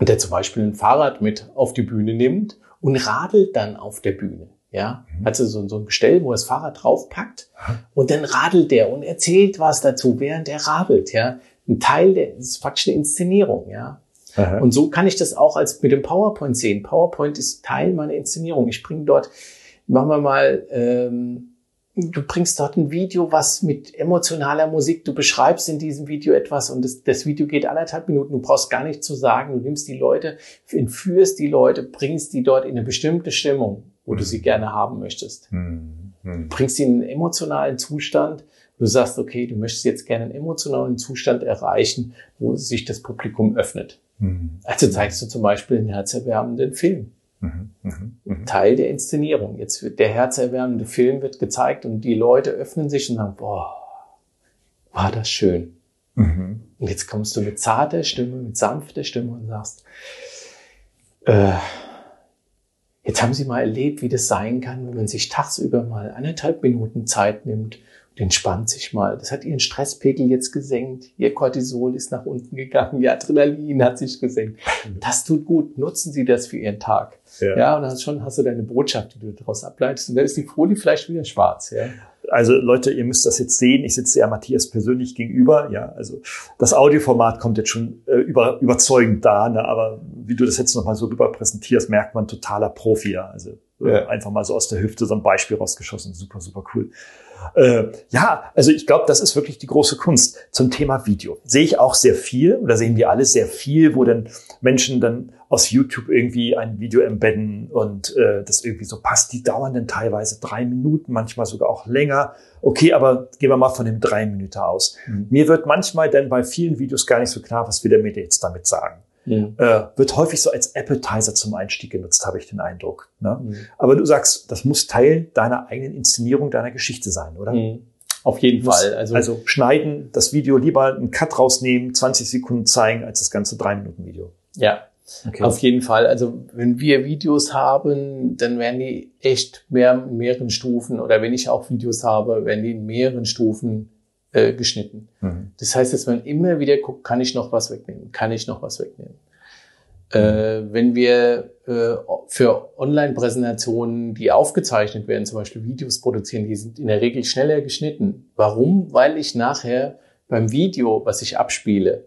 der zum Beispiel ein Fahrrad mit auf die Bühne nimmt und radelt dann auf der Bühne. Ja, Mhm. also so, so ein Gestell, wo er das Fahrrad draufpackt und dann radelt der und erzählt was dazu, während er radelt. Ja, ein Teil der das ist praktisch eine Inszenierung. Ja, Aha. und so kann ich das auch als mit dem PowerPoint sehen. PowerPoint ist Teil meiner Inszenierung. Ich bringe dort, machen wir mal, ähm, du bringst dort ein Video, was mit emotionaler Musik, du beschreibst in diesem Video etwas und das, das Video geht anderthalb Minuten. Du brauchst gar nichts zu sagen. Du nimmst die Leute, entführst die Leute, bringst die dort in eine bestimmte Stimmung, wo du sie gerne haben möchtest Mhm. Mhm. bringst sie in einen emotionalen Zustand. Du sagst, okay, du möchtest jetzt gerne einen emotionalen Zustand erreichen, wo sich das Publikum öffnet. Mhm. Also zeigst du zum Beispiel einen herzerwärmenden Film. Mhm. Mhm. Mhm. Teil der Inszenierung. Jetzt wird der herzerwärmende Film wird gezeigt und die Leute öffnen sich und sagen, boah, war das schön. Mhm. Und jetzt kommst du mit zarter Stimme, mit sanfter Stimme und sagst, äh, jetzt haben Sie mal erlebt, wie das sein kann, wenn man sich tagsüber mal anderthalb Minuten Zeit nimmt entspannt sich mal. Das hat Ihren Stresspegel jetzt gesenkt, Ihr Cortisol ist nach unten gegangen, Ihr Adrenalin hat sich gesenkt. Das tut gut. Nutzen Sie das für Ihren Tag. Ja. Ja, und dann schon hast du deine Botschaft, die du daraus ableitest. Und dann ist die Folie vielleicht wieder schwarz. Ja. Also Leute, ihr müsst das jetzt sehen. Ich sitze ja Matthias persönlich gegenüber. Ja, also das Audioformat kommt jetzt schon äh, über, überzeugend da, ne? aber wie du das jetzt nochmal so rüber präsentierst, merkt man totaler Profi. Ja, also Ja. einfach mal so aus der Hüfte so ein Beispiel rausgeschossen. Super, super cool. Äh, ja, also ich glaube, das ist wirklich die große Kunst zum Thema Video. Sehe ich auch sehr viel, oder sehen wir alle sehr viel, wo dann Menschen dann aus YouTube irgendwie ein Video embedden und äh, das irgendwie so passt. Die dauern dann teilweise drei Minuten, manchmal sogar auch länger. Okay, aber gehen wir mal von dem drei Minuten aus. Mhm. Mir wird manchmal dann bei vielen Videos gar nicht so klar, was will der mir jetzt damit sagen. Mhm. Äh, wird häufig so als Appetizer zum Einstieg genutzt, habe ich den Eindruck. Ne? Mhm. Aber du sagst, das muss Teil deiner eigenen Inszenierung, deiner Geschichte sein, oder? Mhm. Auf jeden Fall. Also, also schneiden, das Video lieber einen Cut rausnehmen, 20 Sekunden zeigen, als das ganze drei Minuten Video. Ja, Okay. Auf jeden Fall. Also wenn wir Videos haben, dann werden die echt mehr in mehreren Stufen oder wenn ich auch Videos habe, werden die in mehreren Stufen äh, geschnitten. Mhm. Das heißt, dass man immer wieder guckt, kann ich noch was wegnehmen? Kann ich noch was wegnehmen? Mhm. Äh, wenn wir äh, für Online-Präsentationen, die aufgezeichnet werden, zum Beispiel Videos produzieren, die sind in der Regel schneller geschnitten. Warum? Weil ich nachher beim Video, was ich abspiele,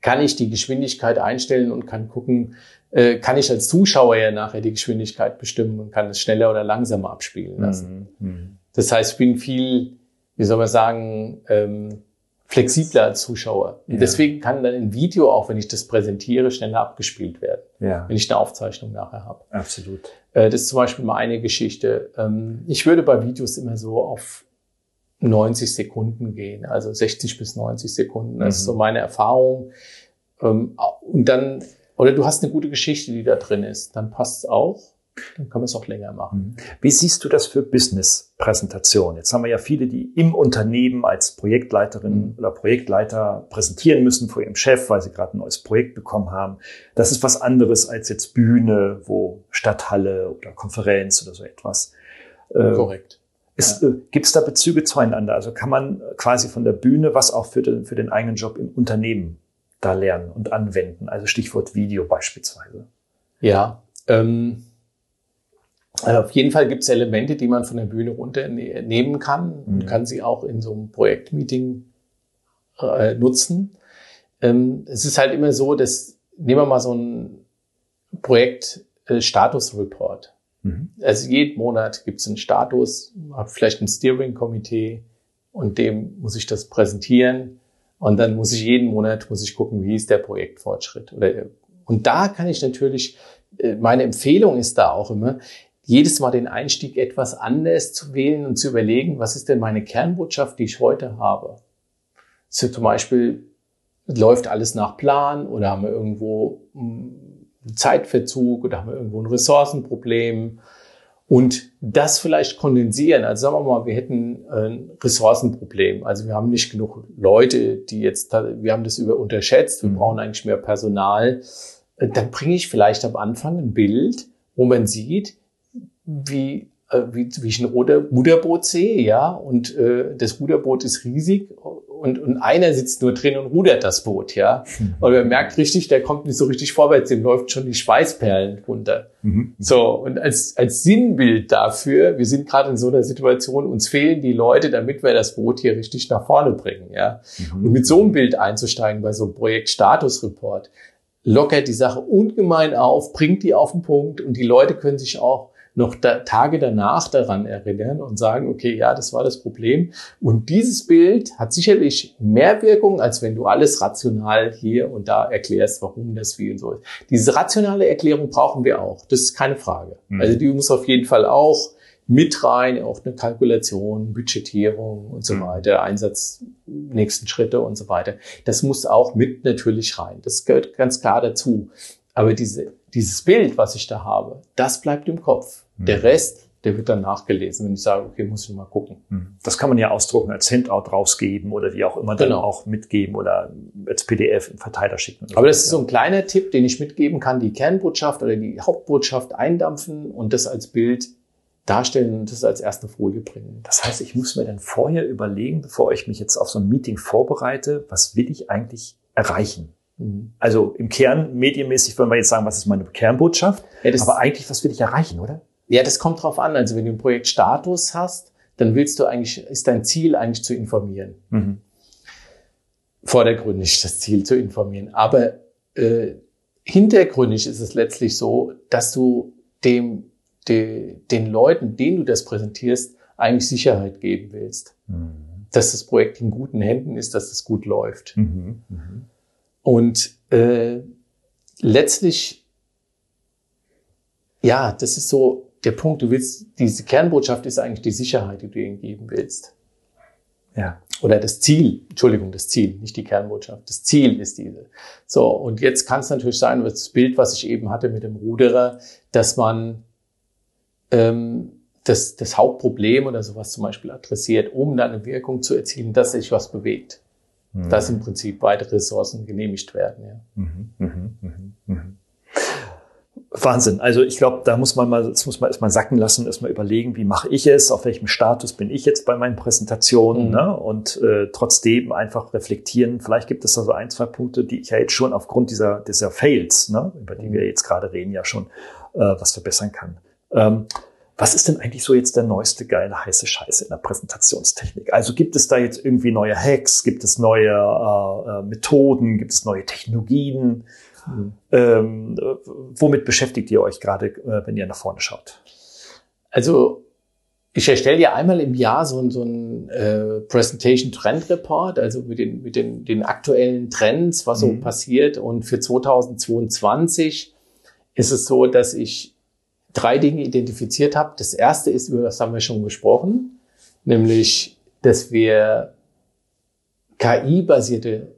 kann ich die Geschwindigkeit einstellen und kann gucken, äh, kann ich als Zuschauer ja nachher die Geschwindigkeit bestimmen und kann es schneller oder langsamer abspielen lassen. Mhm. mhm. Das heißt, ich bin viel, wie soll man sagen, ähm, flexibler als Zuschauer. Und ja. deswegen kann dann ein Video, auch wenn ich das präsentiere, schneller abgespielt werden, ja. wenn ich eine Aufzeichnung nachher habe. Absolut. Äh, das ist zum Beispiel mal eine Geschichte. Ähm, ich würde bei Videos immer so auf 90 Sekunden gehen, also 60 bis 90 Sekunden. Das mhm. ist so mhm. meine Erfahrung. Ähm, und dann, oder du hast eine gute Geschichte, die da drin ist, dann passt es auch. Dann kann man es auch länger machen. Mhm. Wie siehst du das für Business-Präsentationen? Jetzt haben wir ja viele, die im Unternehmen als Projektleiterin mhm. oder Projektleiter präsentieren müssen vor ihrem Chef, weil sie gerade ein neues Projekt bekommen haben. Das ist was anderes als jetzt Bühne, wo Stadthalle oder Konferenz oder so etwas. Ähm, Korrekt. Ja. Äh, Gibt es da Bezüge zueinander? Also kann man quasi von der Bühne was auch für den, für den eigenen Job im Unternehmen da lernen und anwenden? Also Stichwort Video beispielsweise. Ja, ähm, auf jeden Fall gibt es Elemente, die man von der Bühne runternehmen kann und mhm. kann sie auch in so einem Projektmeeting äh, nutzen. Ähm, es ist halt immer so, dass, nehmen wir mal so ein Projekt äh. Mhm. Also jeden Monat gibt es einen Status, habe vielleicht ein Steering-Komitee und dem muss ich das präsentieren. Und dann muss ich jeden Monat muss ich gucken, wie ist der Projektfortschritt. Oder, und da kann ich natürlich, äh, meine Empfehlung ist da auch immer, jedes Mal den Einstieg etwas anders zu wählen und zu überlegen, was ist denn meine Kernbotschaft, die ich heute habe. So zum Beispiel, läuft alles nach Plan oder haben wir irgendwo Zeitverzug oder haben wir irgendwo ein Ressourcenproblem und das vielleicht kondensieren. Also sagen wir mal, wir hätten ein Ressourcenproblem. Also wir haben nicht genug Leute, die jetzt, wir haben das über unterschätzt, wir mhm. brauchen eigentlich mehr Personal. Dann bringe ich vielleicht am Anfang ein Bild, wo man sieht, wie äh, wie, wie ich ein Ruder, Ruderboot sehe, ja, und äh, das Ruderboot ist riesig und, und einer sitzt nur drin und rudert das Boot, ja. Mhm. Und man merkt richtig, der kommt nicht so richtig vorwärts, dem läuft schon die Schweißperlen runter. Mhm. So, und als, als Sinnbild dafür, wir sind gerade in so einer Situation, uns fehlen die Leute, damit wir das Boot hier richtig nach vorne bringen, ja. Mhm. Und mit so einem Bild einzusteigen bei so einem Projekt Status Report, lockert die Sache ungemein auf, bringt die auf den Punkt und die Leute können sich auch noch da, Tage danach daran erinnern und sagen, okay, ja, das war das Problem. Und dieses Bild hat sicherlich mehr Wirkung, als wenn du alles rational hier und da erklärst, warum das wie und so ist. Diese rationale Erklärung brauchen wir auch. Das ist keine Frage. Mhm. Also die muss auf jeden Fall auch mit rein, auch eine Kalkulation, Budgetierung und so mhm. weiter, Einsatz, nächsten Schritte und so weiter. Das muss auch mit natürlich rein. Das gehört ganz klar dazu. Aber diese, dieses Bild, was ich da habe, das bleibt im Kopf. Mhm. Der Rest, der wird dann nachgelesen, wenn ich sage, okay, muss ich mal gucken. Mhm. Das kann man ja ausdrucken, als Handout rausgeben oder wie auch immer dann genau. auch mitgeben oder als PDF im Verteiler schicken. Aber das ist so ein kleiner Tipp, den ich mitgeben kann, die Kernbotschaft oder die Hauptbotschaft eindampfen und das als Bild darstellen und das als erste Folie bringen. Das heißt, ich muss mir dann vorher überlegen, bevor ich mich jetzt auf so ein Meeting vorbereite, was will ich eigentlich erreichen? Mhm. Also im Kern, medienmäßig würden wir jetzt sagen, was ist meine Kernbotschaft? Ja, aber eigentlich, was will ich erreichen, oder? Ja, das kommt drauf an. Also wenn du ein Projekt Status hast, dann willst du eigentlich, ist dein Ziel eigentlich zu informieren. Mhm. Vordergründig das Ziel zu informieren. Aber äh, hintergründig ist es letztlich so, dass du dem, de, den Leuten, denen du das präsentierst, eigentlich Sicherheit geben willst. Mhm. Dass das Projekt in guten Händen ist, dass es gut läuft. Mhm. mhm. Und äh, letztlich, ja, das ist so der Punkt. Du willst, diese Kernbotschaft ist eigentlich die Sicherheit, die du ihnen geben willst. Ja. Oder das Ziel, Entschuldigung, das Ziel, nicht die Kernbotschaft. Das Ziel ist diese. So, und jetzt kann es natürlich sein, das Bild, was ich eben hatte mit dem Ruderer, dass man ähm, das, das Hauptproblem oder sowas zum Beispiel adressiert, um dann eine Wirkung zu erzielen, dass sich was bewegt. Mhm. Dass im Prinzip weitere Ressourcen genehmigt werden. Ja. Mhm, mhm, mhm, mhm. Wahnsinn. Also ich glaube, da muss man mal, das muss man erstmal sacken lassen, erstmal überlegen, wie mache ich es, auf welchem Status bin ich jetzt bei meinen Präsentationen mhm. ne? und äh, trotzdem einfach reflektieren. Vielleicht gibt es da so ein, zwei Punkte, die ich ja jetzt schon aufgrund dieser, dieser Fails, ne? über die wir jetzt gerade reden, ja schon äh, was verbessern kann. Ähm, was ist denn eigentlich so jetzt der neueste geile heiße Scheiße in der Präsentationstechnik? Also gibt es da jetzt irgendwie neue Hacks, gibt es neue äh, äh Methoden, gibt es neue Technologien? Mhm. Ähm, womit beschäftigt ihr euch gerade, äh, wenn ihr nach vorne schaut? Also ich erstelle ja einmal im Jahr so, so ein äh, Presentation Trend Report, also mit den, mit den, den aktuellen Trends, was so mhm. passiert. Und für 2022 ist es so, dass ich drei Dinge identifiziert habe. Das erste ist, über das haben wir schon gesprochen, nämlich, dass wir KI-basierte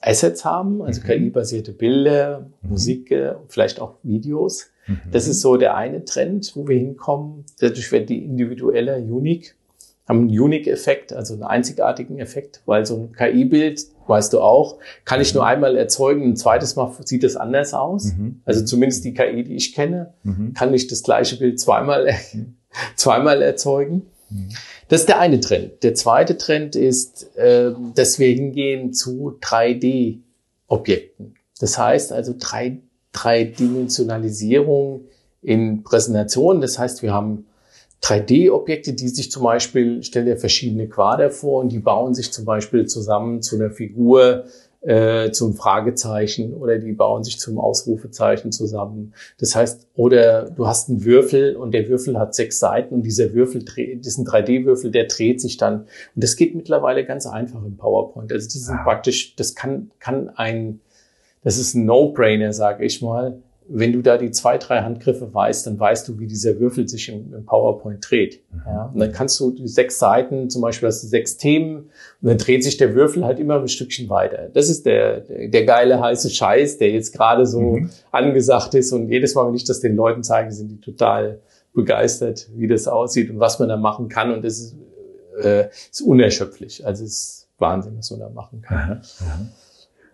Assets haben, also mhm. KI-basierte Bilder, mhm. Musik, vielleicht auch Videos. Mhm. Das ist so der eine Trend, wo wir hinkommen. Dadurch wird die individuelle unique, haben einen Unique-Effekt, also einen einzigartigen Effekt, weil so ein KI-Bild, weißt du auch, kann ich nur mhm. einmal erzeugen, ein zweites Mal sieht es anders aus. Mhm. Also zumindest die KI, die ich kenne, mhm. kann ich das gleiche Bild zweimal, zweimal erzeugen. Das ist der eine Trend. Der zweite Trend ist, äh, dass wir hingehen zu 3D-Objekten. Das heißt also drei, Dreidimensionalisierung in Präsentationen. Das heißt, wir haben 3D-Objekte, die sich zum Beispiel, stell dir verschiedene Quader vor und die bauen sich zum Beispiel zusammen zu einer Figur, äh, zum Fragezeichen oder die bauen sich zum Ausrufezeichen zusammen. Das heißt, oder du hast einen Würfel und der Würfel hat sechs Seiten und dieser Würfel, diesen 3D-Würfel, der dreht sich dann. Und das geht mittlerweile ganz einfach im PowerPoint. Also das ist ja. praktisch, das kann, kann ein, das ist ein No-Brainer, sage ich mal wenn du da die zwei, drei Handgriffe weißt, dann weißt du, wie dieser Würfel sich im, im PowerPoint dreht. Mhm. Ja, und dann kannst du die sechs Seiten, zum Beispiel hast du sechs Themen, und dann dreht sich der Würfel halt immer ein Stückchen weiter. Das ist der, der, der geile heiße Scheiß, der jetzt gerade so mhm. angesagt ist. Und jedes Mal, wenn ich das den Leuten zeige, sind die total begeistert, wie das aussieht und was man da machen kann. Und das ist, äh, ist unerschöpflich. Also es ist Wahnsinn, was man da machen kann. Mhm.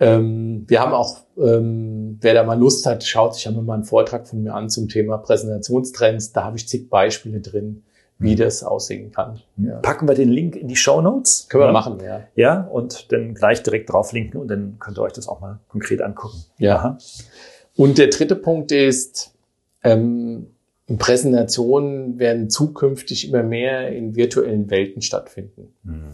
Ähm, wir haben auch, ähm, wer da mal Lust hat, schaut sich einmal mal einen Vortrag von mir an zum Thema Präsentationstrends. Da habe ich zig Beispiele drin, wie mhm. das aussehen kann. Ja. Packen wir den Link in die Show Notes. Können wir ja. machen, ja. Ja, und dann gleich direkt drauf linken und dann könnt ihr euch das auch mal konkret angucken. Ja. Aha. Und der dritte Punkt ist, ähm, Präsentationen werden zukünftig immer mehr in virtuellen Welten stattfinden. Mhm.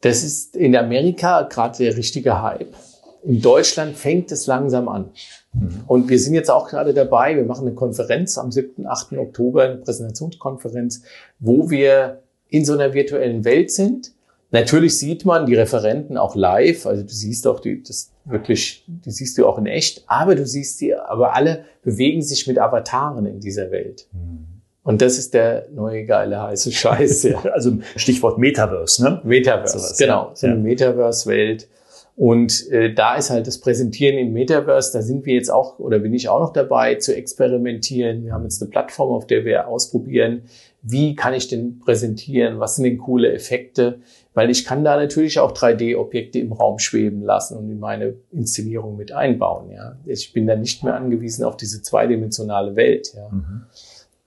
Das ist in Amerika gerade der richtige Hype. In Deutschland fängt es langsam an. Mhm. Und wir sind jetzt auch gerade dabei, wir machen eine Konferenz am 7., 8. Oktober, eine Präsentationskonferenz, wo wir in so einer virtuellen Welt sind. Natürlich sieht man die Referenten auch live, also du siehst auch die, das wirklich, die siehst du auch in echt, aber du siehst die, aber alle bewegen sich mit Avataren in dieser Welt. Mhm. Und das ist der neue geile heiße Scheiß. Ja. also Stichwort Metaverse, ne? Metaverse, so was, genau. So eine ja. Metaverse-Welt. Und äh, da ist halt das Präsentieren im Metaverse, da sind wir jetzt auch, oder bin ich auch noch dabei, zu experimentieren. Wir haben jetzt eine Plattform, auf der wir ausprobieren, wie kann ich denn präsentieren, was sind denn coole Effekte, weil ich kann da natürlich auch 3D-Objekte im Raum schweben lassen und in meine Inszenierung mit einbauen. Ja, Ich bin da nicht mehr angewiesen auf diese zweidimensionale Welt. Ja. Mhm.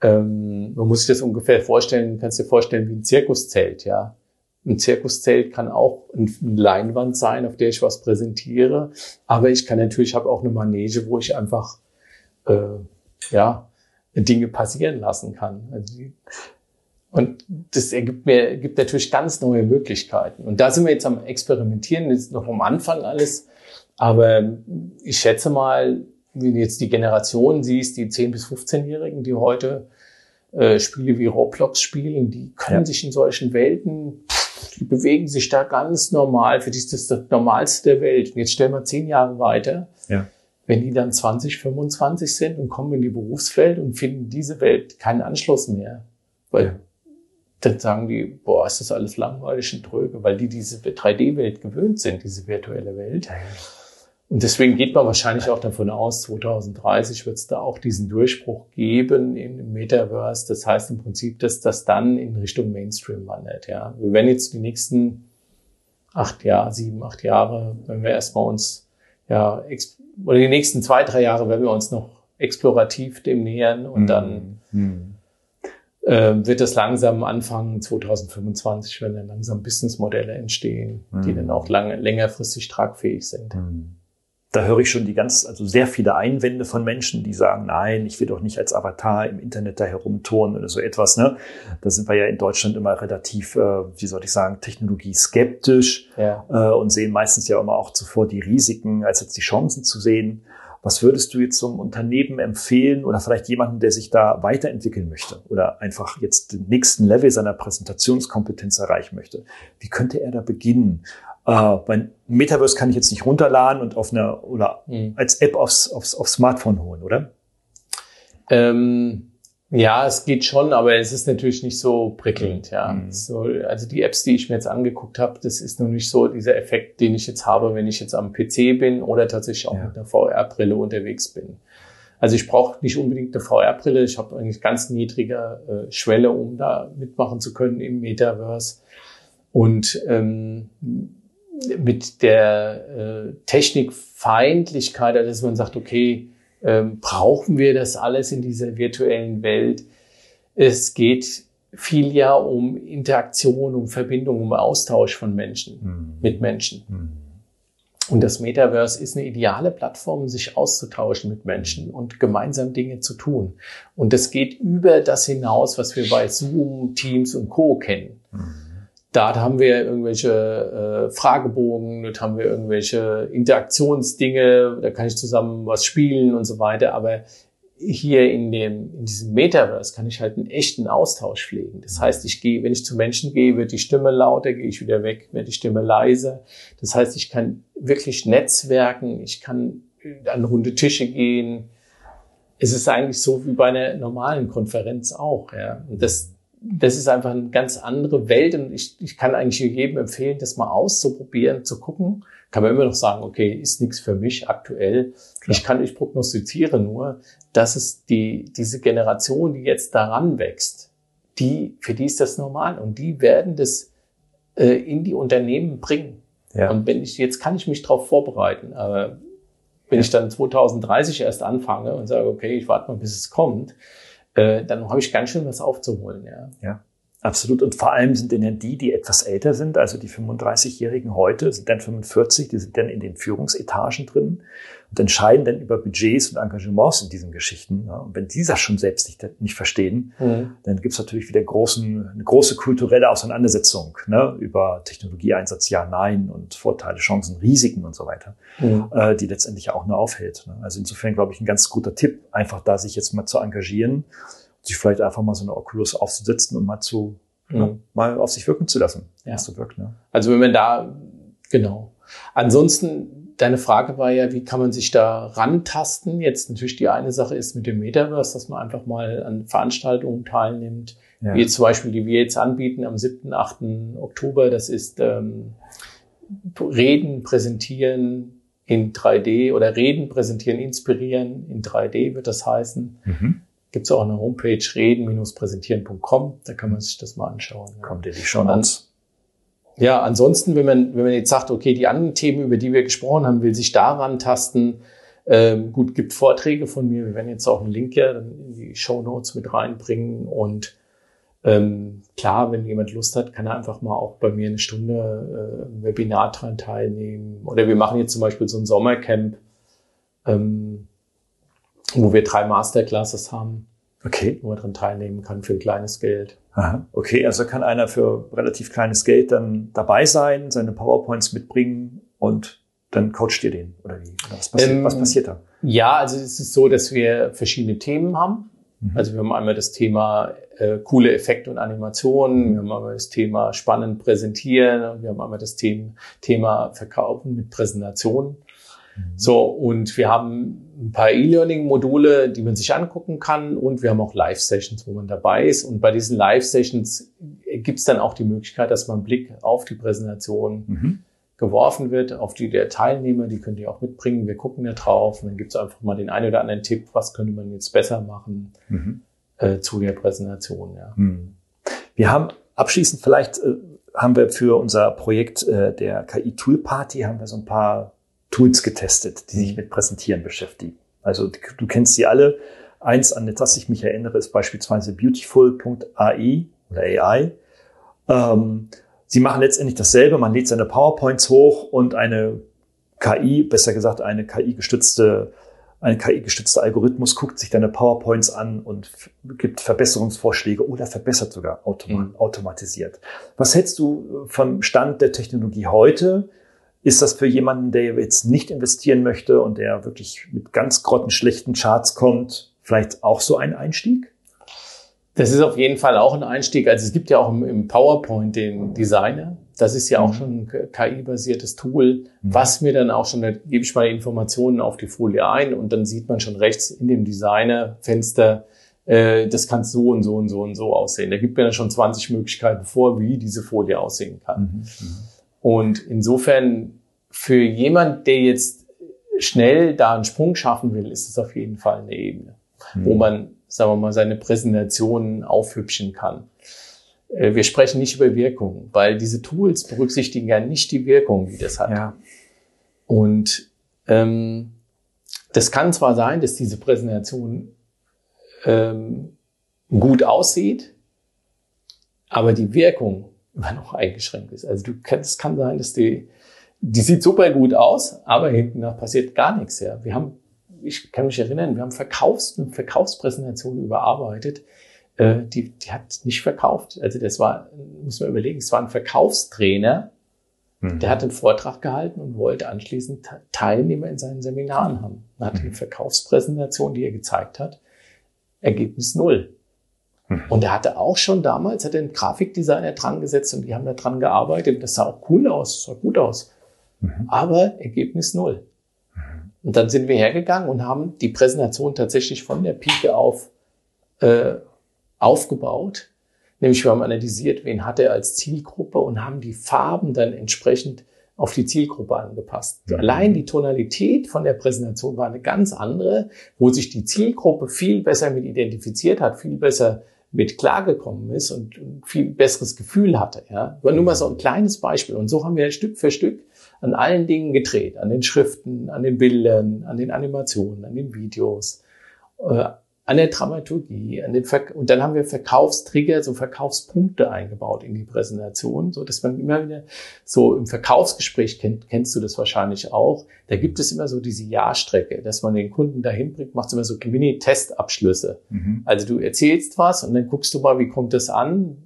Ähm, man muss sich das ungefähr vorstellen, kannst dir vorstellen wie ein Zirkuszelt, ja. Ein Zirkuszelt kann auch eine Leinwand sein, auf der ich was präsentiere, aber ich kann natürlich, habe auch eine Manege, wo ich einfach äh, ja Dinge passieren lassen kann. Also und das ergibt mir gibt natürlich ganz neue Möglichkeiten. Und da sind wir jetzt am Experimentieren, jetzt noch am Anfang alles. Aber ich schätze mal, wenn du jetzt die Generation siehst, die 10- bis 15-Jährigen, die heute äh, Spiele wie Roblox spielen, die können ja. sich in solchen Welten, die bewegen sich da ganz normal. Für die ist das das Normalste der Welt. Und jetzt stellen wir zehn Jahre weiter. Ja. Wenn die dann 20, 25 sind und kommen in die Berufswelt und finden diese Welt keinen Anschluss mehr. Weil ja. dann sagen die, boah, ist das alles langweilig und tröge, weil die diese 3D-Welt gewöhnt sind, diese virtuelle Welt. Ja. Und deswegen geht man wahrscheinlich auch davon aus, 2030 wird es da auch diesen Durchbruch geben im Metaverse. Das heißt im Prinzip, dass das dann in Richtung Mainstream wandert. Ja, wir werden jetzt die nächsten acht Jahre, sieben, acht Jahre, wenn wir erstmal uns ja oder die nächsten zwei, drei Jahre, wenn wir uns noch explorativ dem nähern und mhm. dann mhm. äh, wird das langsam anfangen, 2025, wenn dann langsam Businessmodelle entstehen, mhm. die dann auch lange, längerfristig tragfähig sind. Da höre ich schon die ganz, also sehr viele Einwände von Menschen, die sagen, nein, ich will doch nicht als Avatar im Internet da herumturnen oder so etwas. Ne? Da sind wir ja in Deutschland immer relativ, äh, wie soll ich sagen, technologieskeptisch ja. äh, und sehen meistens ja immer auch zuvor die Risiken, als jetzt die Chancen zu sehen. Was würdest du jetzt zum Unternehmen empfehlen oder vielleicht jemanden, der sich da weiterentwickeln möchte oder einfach jetzt den nächsten Level seiner Präsentationskompetenz erreichen möchte? Wie könnte er da beginnen? Äh, mein Metaverse kann ich jetzt nicht runterladen und auf einer oder mhm. als App aufs, aufs, aufs Smartphone holen, oder? Ähm, ja, es geht schon, aber es ist natürlich nicht so prickelnd. Ja, mhm. so, also die Apps, die ich mir jetzt angeguckt habe, das ist noch nicht so dieser Effekt, den ich jetzt habe, wenn ich jetzt am PC bin oder tatsächlich auch ja. mit einer VR-Brille unterwegs bin. Also ich brauche nicht unbedingt eine VR-Brille. Ich habe eigentlich ganz niedrige äh, Schwelle, um da mitmachen zu können im Metaverse. Und ähm, mit der äh, Technikfeindlichkeit, also dass man sagt, okay, ähm, brauchen wir das alles in dieser virtuellen Welt? Es geht viel ja um Interaktion, um Verbindung, um Austausch von Menschen mhm. mit Menschen. Mhm. Und das Metaverse ist eine ideale Plattform, sich auszutauschen mit Menschen und gemeinsam Dinge zu tun. Und das geht über das hinaus, was wir bei Zoom, Teams und Co. kennen. Mhm. Da haben wir irgendwelche äh, Fragebogen, dort haben wir irgendwelche Interaktionsdinge, da kann ich zusammen was spielen und so weiter. Aber hier in dem, in diesem Metaverse kann ich halt einen echten Austausch pflegen. Das heißt, ich gehe, wenn ich zu Menschen gehe, wird die Stimme lauter, gehe ich wieder weg, wird die Stimme leiser. Das heißt, ich kann wirklich netzwerken, ich kann an runde Tische gehen. Es ist eigentlich so wie bei einer normalen Konferenz auch, ja. Und das, das ist einfach eine ganz andere Welt und ich, ich kann eigentlich jedem empfehlen, das mal auszuprobieren, zu gucken. Kann man immer noch sagen, okay, ist nichts für mich aktuell. Klar. Ich kann, ich prognostiziere nur, dass es die, diese Generation, die jetzt daran wächst, die, für die ist das normal und die werden das äh, in die Unternehmen bringen. Ja. Und wenn ich, jetzt kann ich mich darauf vorbereiten, aber wenn ja. ich dann 2030 erst anfange und sage, okay, ich warte mal, bis es kommt, äh, dann habe ich ganz schön was aufzuholen. Ja. ja. Absolut. Und vor allem sind dann die, die etwas älter sind, also die 35-Jährigen heute, sind dann 45, die sind dann in den Führungsetagen drin und entscheiden dann über Budgets und Engagements in diesen Geschichten. Und wenn die das schon selbst nicht, nicht verstehen, mhm. dann gibt es natürlich wieder großen, eine große kulturelle Auseinandersetzung ne, über Technologieeinsatz, ja, nein und Vorteile, Chancen, Risiken und so weiter, mhm. äh, die letztendlich auch nur aufhält. Ne? Also insofern glaube ich ein ganz guter Tipp, einfach da sich jetzt mal zu engagieren sich vielleicht einfach mal so eine Oculus aufzusetzen und mal zu, mhm. ja, mal auf sich wirken zu lassen, ja. was so wirkt. Ne? Also wenn man da, genau. Ansonsten, deine Frage war ja, wie kann man sich da rantasten? Jetzt natürlich die eine Sache ist mit dem Metaverse, dass man einfach mal an Veranstaltungen teilnimmt, ja. wie zum Beispiel, die wir jetzt anbieten am 7., 8. Oktober. Das ist ähm, Reden, Präsentieren in 3D oder Reden, Präsentieren, Inspirieren in 3D wird das heißen. Mhm gibt es auch eine Homepage reden-präsentieren.com, da kann man sich das mal anschauen. Kommt in die Show Notes. Ja, ansonsten, wenn man, wenn man jetzt sagt, okay, die anderen Themen, über die wir gesprochen haben, will sich daran tasten, ähm, gut, gibt Vorträge von mir. Wir werden jetzt auch einen Link ja dann in die Show Notes mit reinbringen. Und ähm, klar, wenn jemand Lust hat, kann er einfach mal auch bei mir eine Stunde äh, Webinar dran teilnehmen. Oder wir machen jetzt zum Beispiel so ein Sommercamp. Ähm, wo wir drei Masterclasses haben. Okay. Wo man dran teilnehmen kann für ein kleines Geld. Aha. Okay, also kann einer für relativ kleines Geld dann dabei sein, seine PowerPoints mitbringen und dann coacht ihr den oder wie? Oder was, passiert, ähm, was passiert da? Ja, also es ist so, dass wir verschiedene Themen haben. Mhm. Also wir haben einmal das Thema äh, coole Effekte und Animationen, wir haben einmal das Thema spannend präsentieren wir haben einmal das Thema, Thema Verkaufen mit Präsentationen. So, und wir haben ein paar E-Learning-Module, die man sich angucken kann und wir haben auch Live-Sessions, wo man dabei ist. Und bei diesen Live-Sessions gibt es dann auch die Möglichkeit, dass man einen Blick auf die Präsentation mhm. geworfen wird, auf die der Teilnehmer, die könnt ihr auch mitbringen, wir gucken da drauf und dann gibt es einfach mal den einen oder anderen Tipp, was könnte man jetzt besser machen mhm. äh, zu der Präsentation. Ja. Mhm. Wir haben abschließend vielleicht, äh, haben wir für unser Projekt äh, der KI Tool Party, haben wir so ein paar Tools getestet, die sich mhm. mit Präsentieren beschäftigen. Also du kennst sie alle. Eins, an das ich mich erinnere, ist beispielsweise beautiful.ai oder AI. Ähm, Sie machen letztendlich dasselbe. Man lädt seine PowerPoints hoch und eine KI, besser gesagt eine KI-gestützte ein KI-gestützter Algorithmus guckt sich deine PowerPoints an und gibt Verbesserungsvorschläge oder verbessert sogar mhm. automatisiert. Was hältst du vom Stand der Technologie heute? Ist das für jemanden, der jetzt nicht investieren möchte und der wirklich mit ganz grottenschlechten Charts kommt, vielleicht auch so ein Einstieg? Das ist auf jeden Fall auch ein Einstieg. Also es gibt ja auch im, PowerPoint den Designer. Das ist ja auch mhm. schon ein KI-basiertes Tool, mhm. was mir dann auch schon, da gebe ich mal Informationen auf die Folie ein und dann sieht man schon rechts in dem Designer-Fenster, äh, das kann so und so und so und so aussehen. Da gibt mir dann schon 20 Möglichkeiten vor, wie diese Folie aussehen kann. Mhm. Und insofern für jemand, der jetzt schnell da einen Sprung schaffen will, ist es auf jeden Fall eine Ebene, mhm. wo man sagen wir mal, seine Präsentationen aufhübschen kann. Äh, wir sprechen nicht über Wirkung, weil diese Tools berücksichtigen ja nicht die Wirkung, die das hat. Ja. Und ähm, das kann zwar sein, dass diese Präsentation ähm, gut aussieht, aber die Wirkung immer noch eingeschränkt ist. Also du kannst, es kann sein, dass die, die sieht super gut aus, aber hinten nach passiert gar nichts. Ja. Wir haben ich kann mich erinnern, wir haben Verkaufs-, eine Verkaufspräsentation überarbeitet. Äh, die, die hat nicht verkauft. Also das war, muss man überlegen, es war ein Verkaufstrainer, mhm. der hat einen Vortrag gehalten und wollte anschließend Teilnehmer in seinen Seminaren haben. Er hatte mhm. eine Verkaufspräsentation, die er gezeigt hat. Ergebnis null. Mhm. Und er hatte auch schon damals, hat er einen Grafikdesigner dran gesetzt und die haben da dran gearbeitet. Das sah auch cool aus, sah gut aus. Mhm. Aber Ergebnis null. Und dann sind wir hergegangen und haben die Präsentation tatsächlich von der Pike auf äh, aufgebaut. Nämlich wir haben analysiert, wen hat er als Zielgruppe und haben die Farben dann entsprechend auf die Zielgruppe angepasst. Mhm. Allein die Tonalität von der Präsentation war eine ganz andere, wo sich die Zielgruppe viel besser mit identifiziert hat, viel besser mit klargekommen ist und viel besseres Gefühl hatte. Ja, war nur mal so ein kleines Beispiel. Und so haben wir Stück für Stück an allen Dingen gedreht, an den Schriften, an den Bildern, an den Animationen, an den Videos, äh, an der Dramaturgie, an den Ver und dann haben wir Verkaufstrigger, so Verkaufspunkte eingebaut in die Präsentation, so dass man immer wieder so im Verkaufsgespräch kennt, kennst du das wahrscheinlich auch. Da gibt es immer so diese Ja-Strecke, dass man den Kunden dahin bringt, macht immer so Mini-Testabschlüsse. Mhm. Also du erzählst was und dann guckst du mal, wie kommt das an?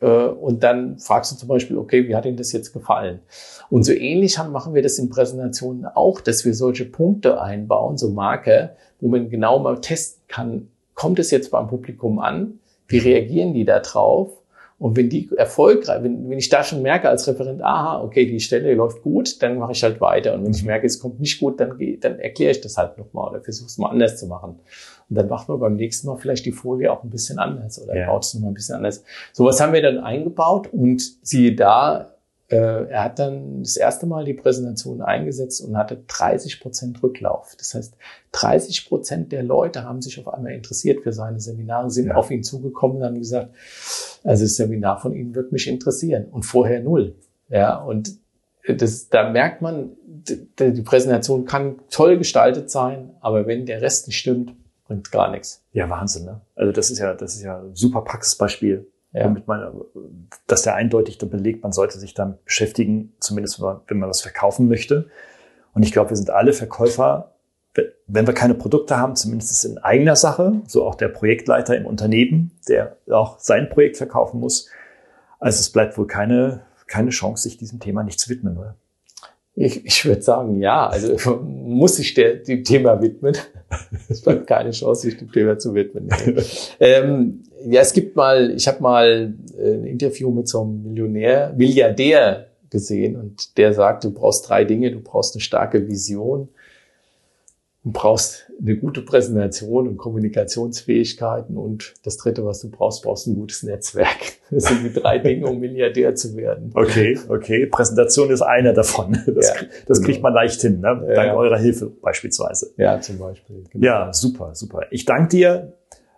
Äh, und dann fragst du zum Beispiel, okay, wie hat Ihnen das jetzt gefallen? Und so ähnlich machen wir das in Präsentationen auch, dass wir solche Punkte einbauen, so Marker, wo man genau mal testen kann, kommt es jetzt beim Publikum an? Wie reagieren die da drauf? Und wenn die erfolgreich, wenn, wenn ich da schon merke als Referent, aha, okay, die Stelle läuft gut, dann mache ich halt weiter. Und wenn ich merke, es kommt nicht gut, dann, dann erkläre ich das halt nochmal oder versuche es mal anders zu machen. Und dann macht man beim nächsten Mal vielleicht die Folie auch ein bisschen anders oder ja. baut es nochmal ein bisschen anders. Sowas haben wir dann eingebaut und siehe da, er hat dann das erste Mal die Präsentation eingesetzt und hatte 30 Prozent Rücklauf. Das heißt, 30 Prozent der Leute haben sich auf einmal interessiert für seine Seminare, sind ja. auf ihn zugekommen und haben gesagt, also das Seminar von Ihnen wird mich interessieren und vorher null. Ja, und das, da merkt man, die Präsentation kann toll gestaltet sein, aber wenn der Rest nicht stimmt, bringt gar nichts. Ja, Wahnsinn, ne? Also das ist ja, das ist ja ein super Praxisbeispiel, ja. womit man, dass der eindeutig belegt, man sollte sich damit beschäftigen, zumindest wenn man, wenn man was verkaufen möchte. Und ich glaube, wir sind alle Verkäufer, wenn wir keine Produkte haben, zumindest in eigener Sache, so auch der Projektleiter im Unternehmen, der auch sein Projekt verkaufen muss. Also es bleibt wohl keine, keine Chance, sich diesem Thema nicht zu widmen, oder? Ich, ich würde sagen, ja. Also muss sich der, dem Thema widmen. Es bleibt keine Chance, sich dem Thema zu widmen. ähm, ja, es gibt mal, ich habe mal äh, ein Interview mit so einem Millionär, Milliardär gesehen und der sagt, du brauchst drei Dinge. Du brauchst eine starke Vision, Du brauchst eine gute Präsentation und Kommunikationsfähigkeiten und das dritte, was du brauchst, brauchst ein gutes Netzwerk. Das sind die drei Dinge, um Milliardär zu werden. Okay, okay. Präsentation ist einer davon. Das, ja, das genau. kriegt man leicht hin, ne? dank ja. eurer Hilfe beispielsweise. Ja, zum Beispiel. Genau. Ja, super, super. Ich danke dir,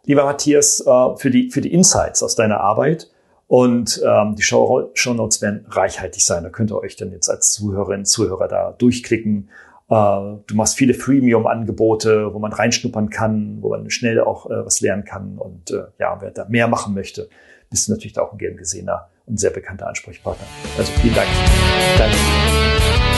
lieber Matthias, äh, für die, für die Insights aus deiner Arbeit. Und ähm, die Show, Notes werden reichhaltig sein. Da könnt ihr euch dann jetzt als Zuhörerinnen Zuhörer da durchklicken äh, du machst viele Freemium-Angebote, wo man reinschnuppern kann, wo man schnell auch äh, was lernen kann. Und äh, ja, wer da mehr machen möchte, bist du natürlich da auch ein gern gesehener und sehr bekannter Ansprechpartner. Also vielen Dank. Danke.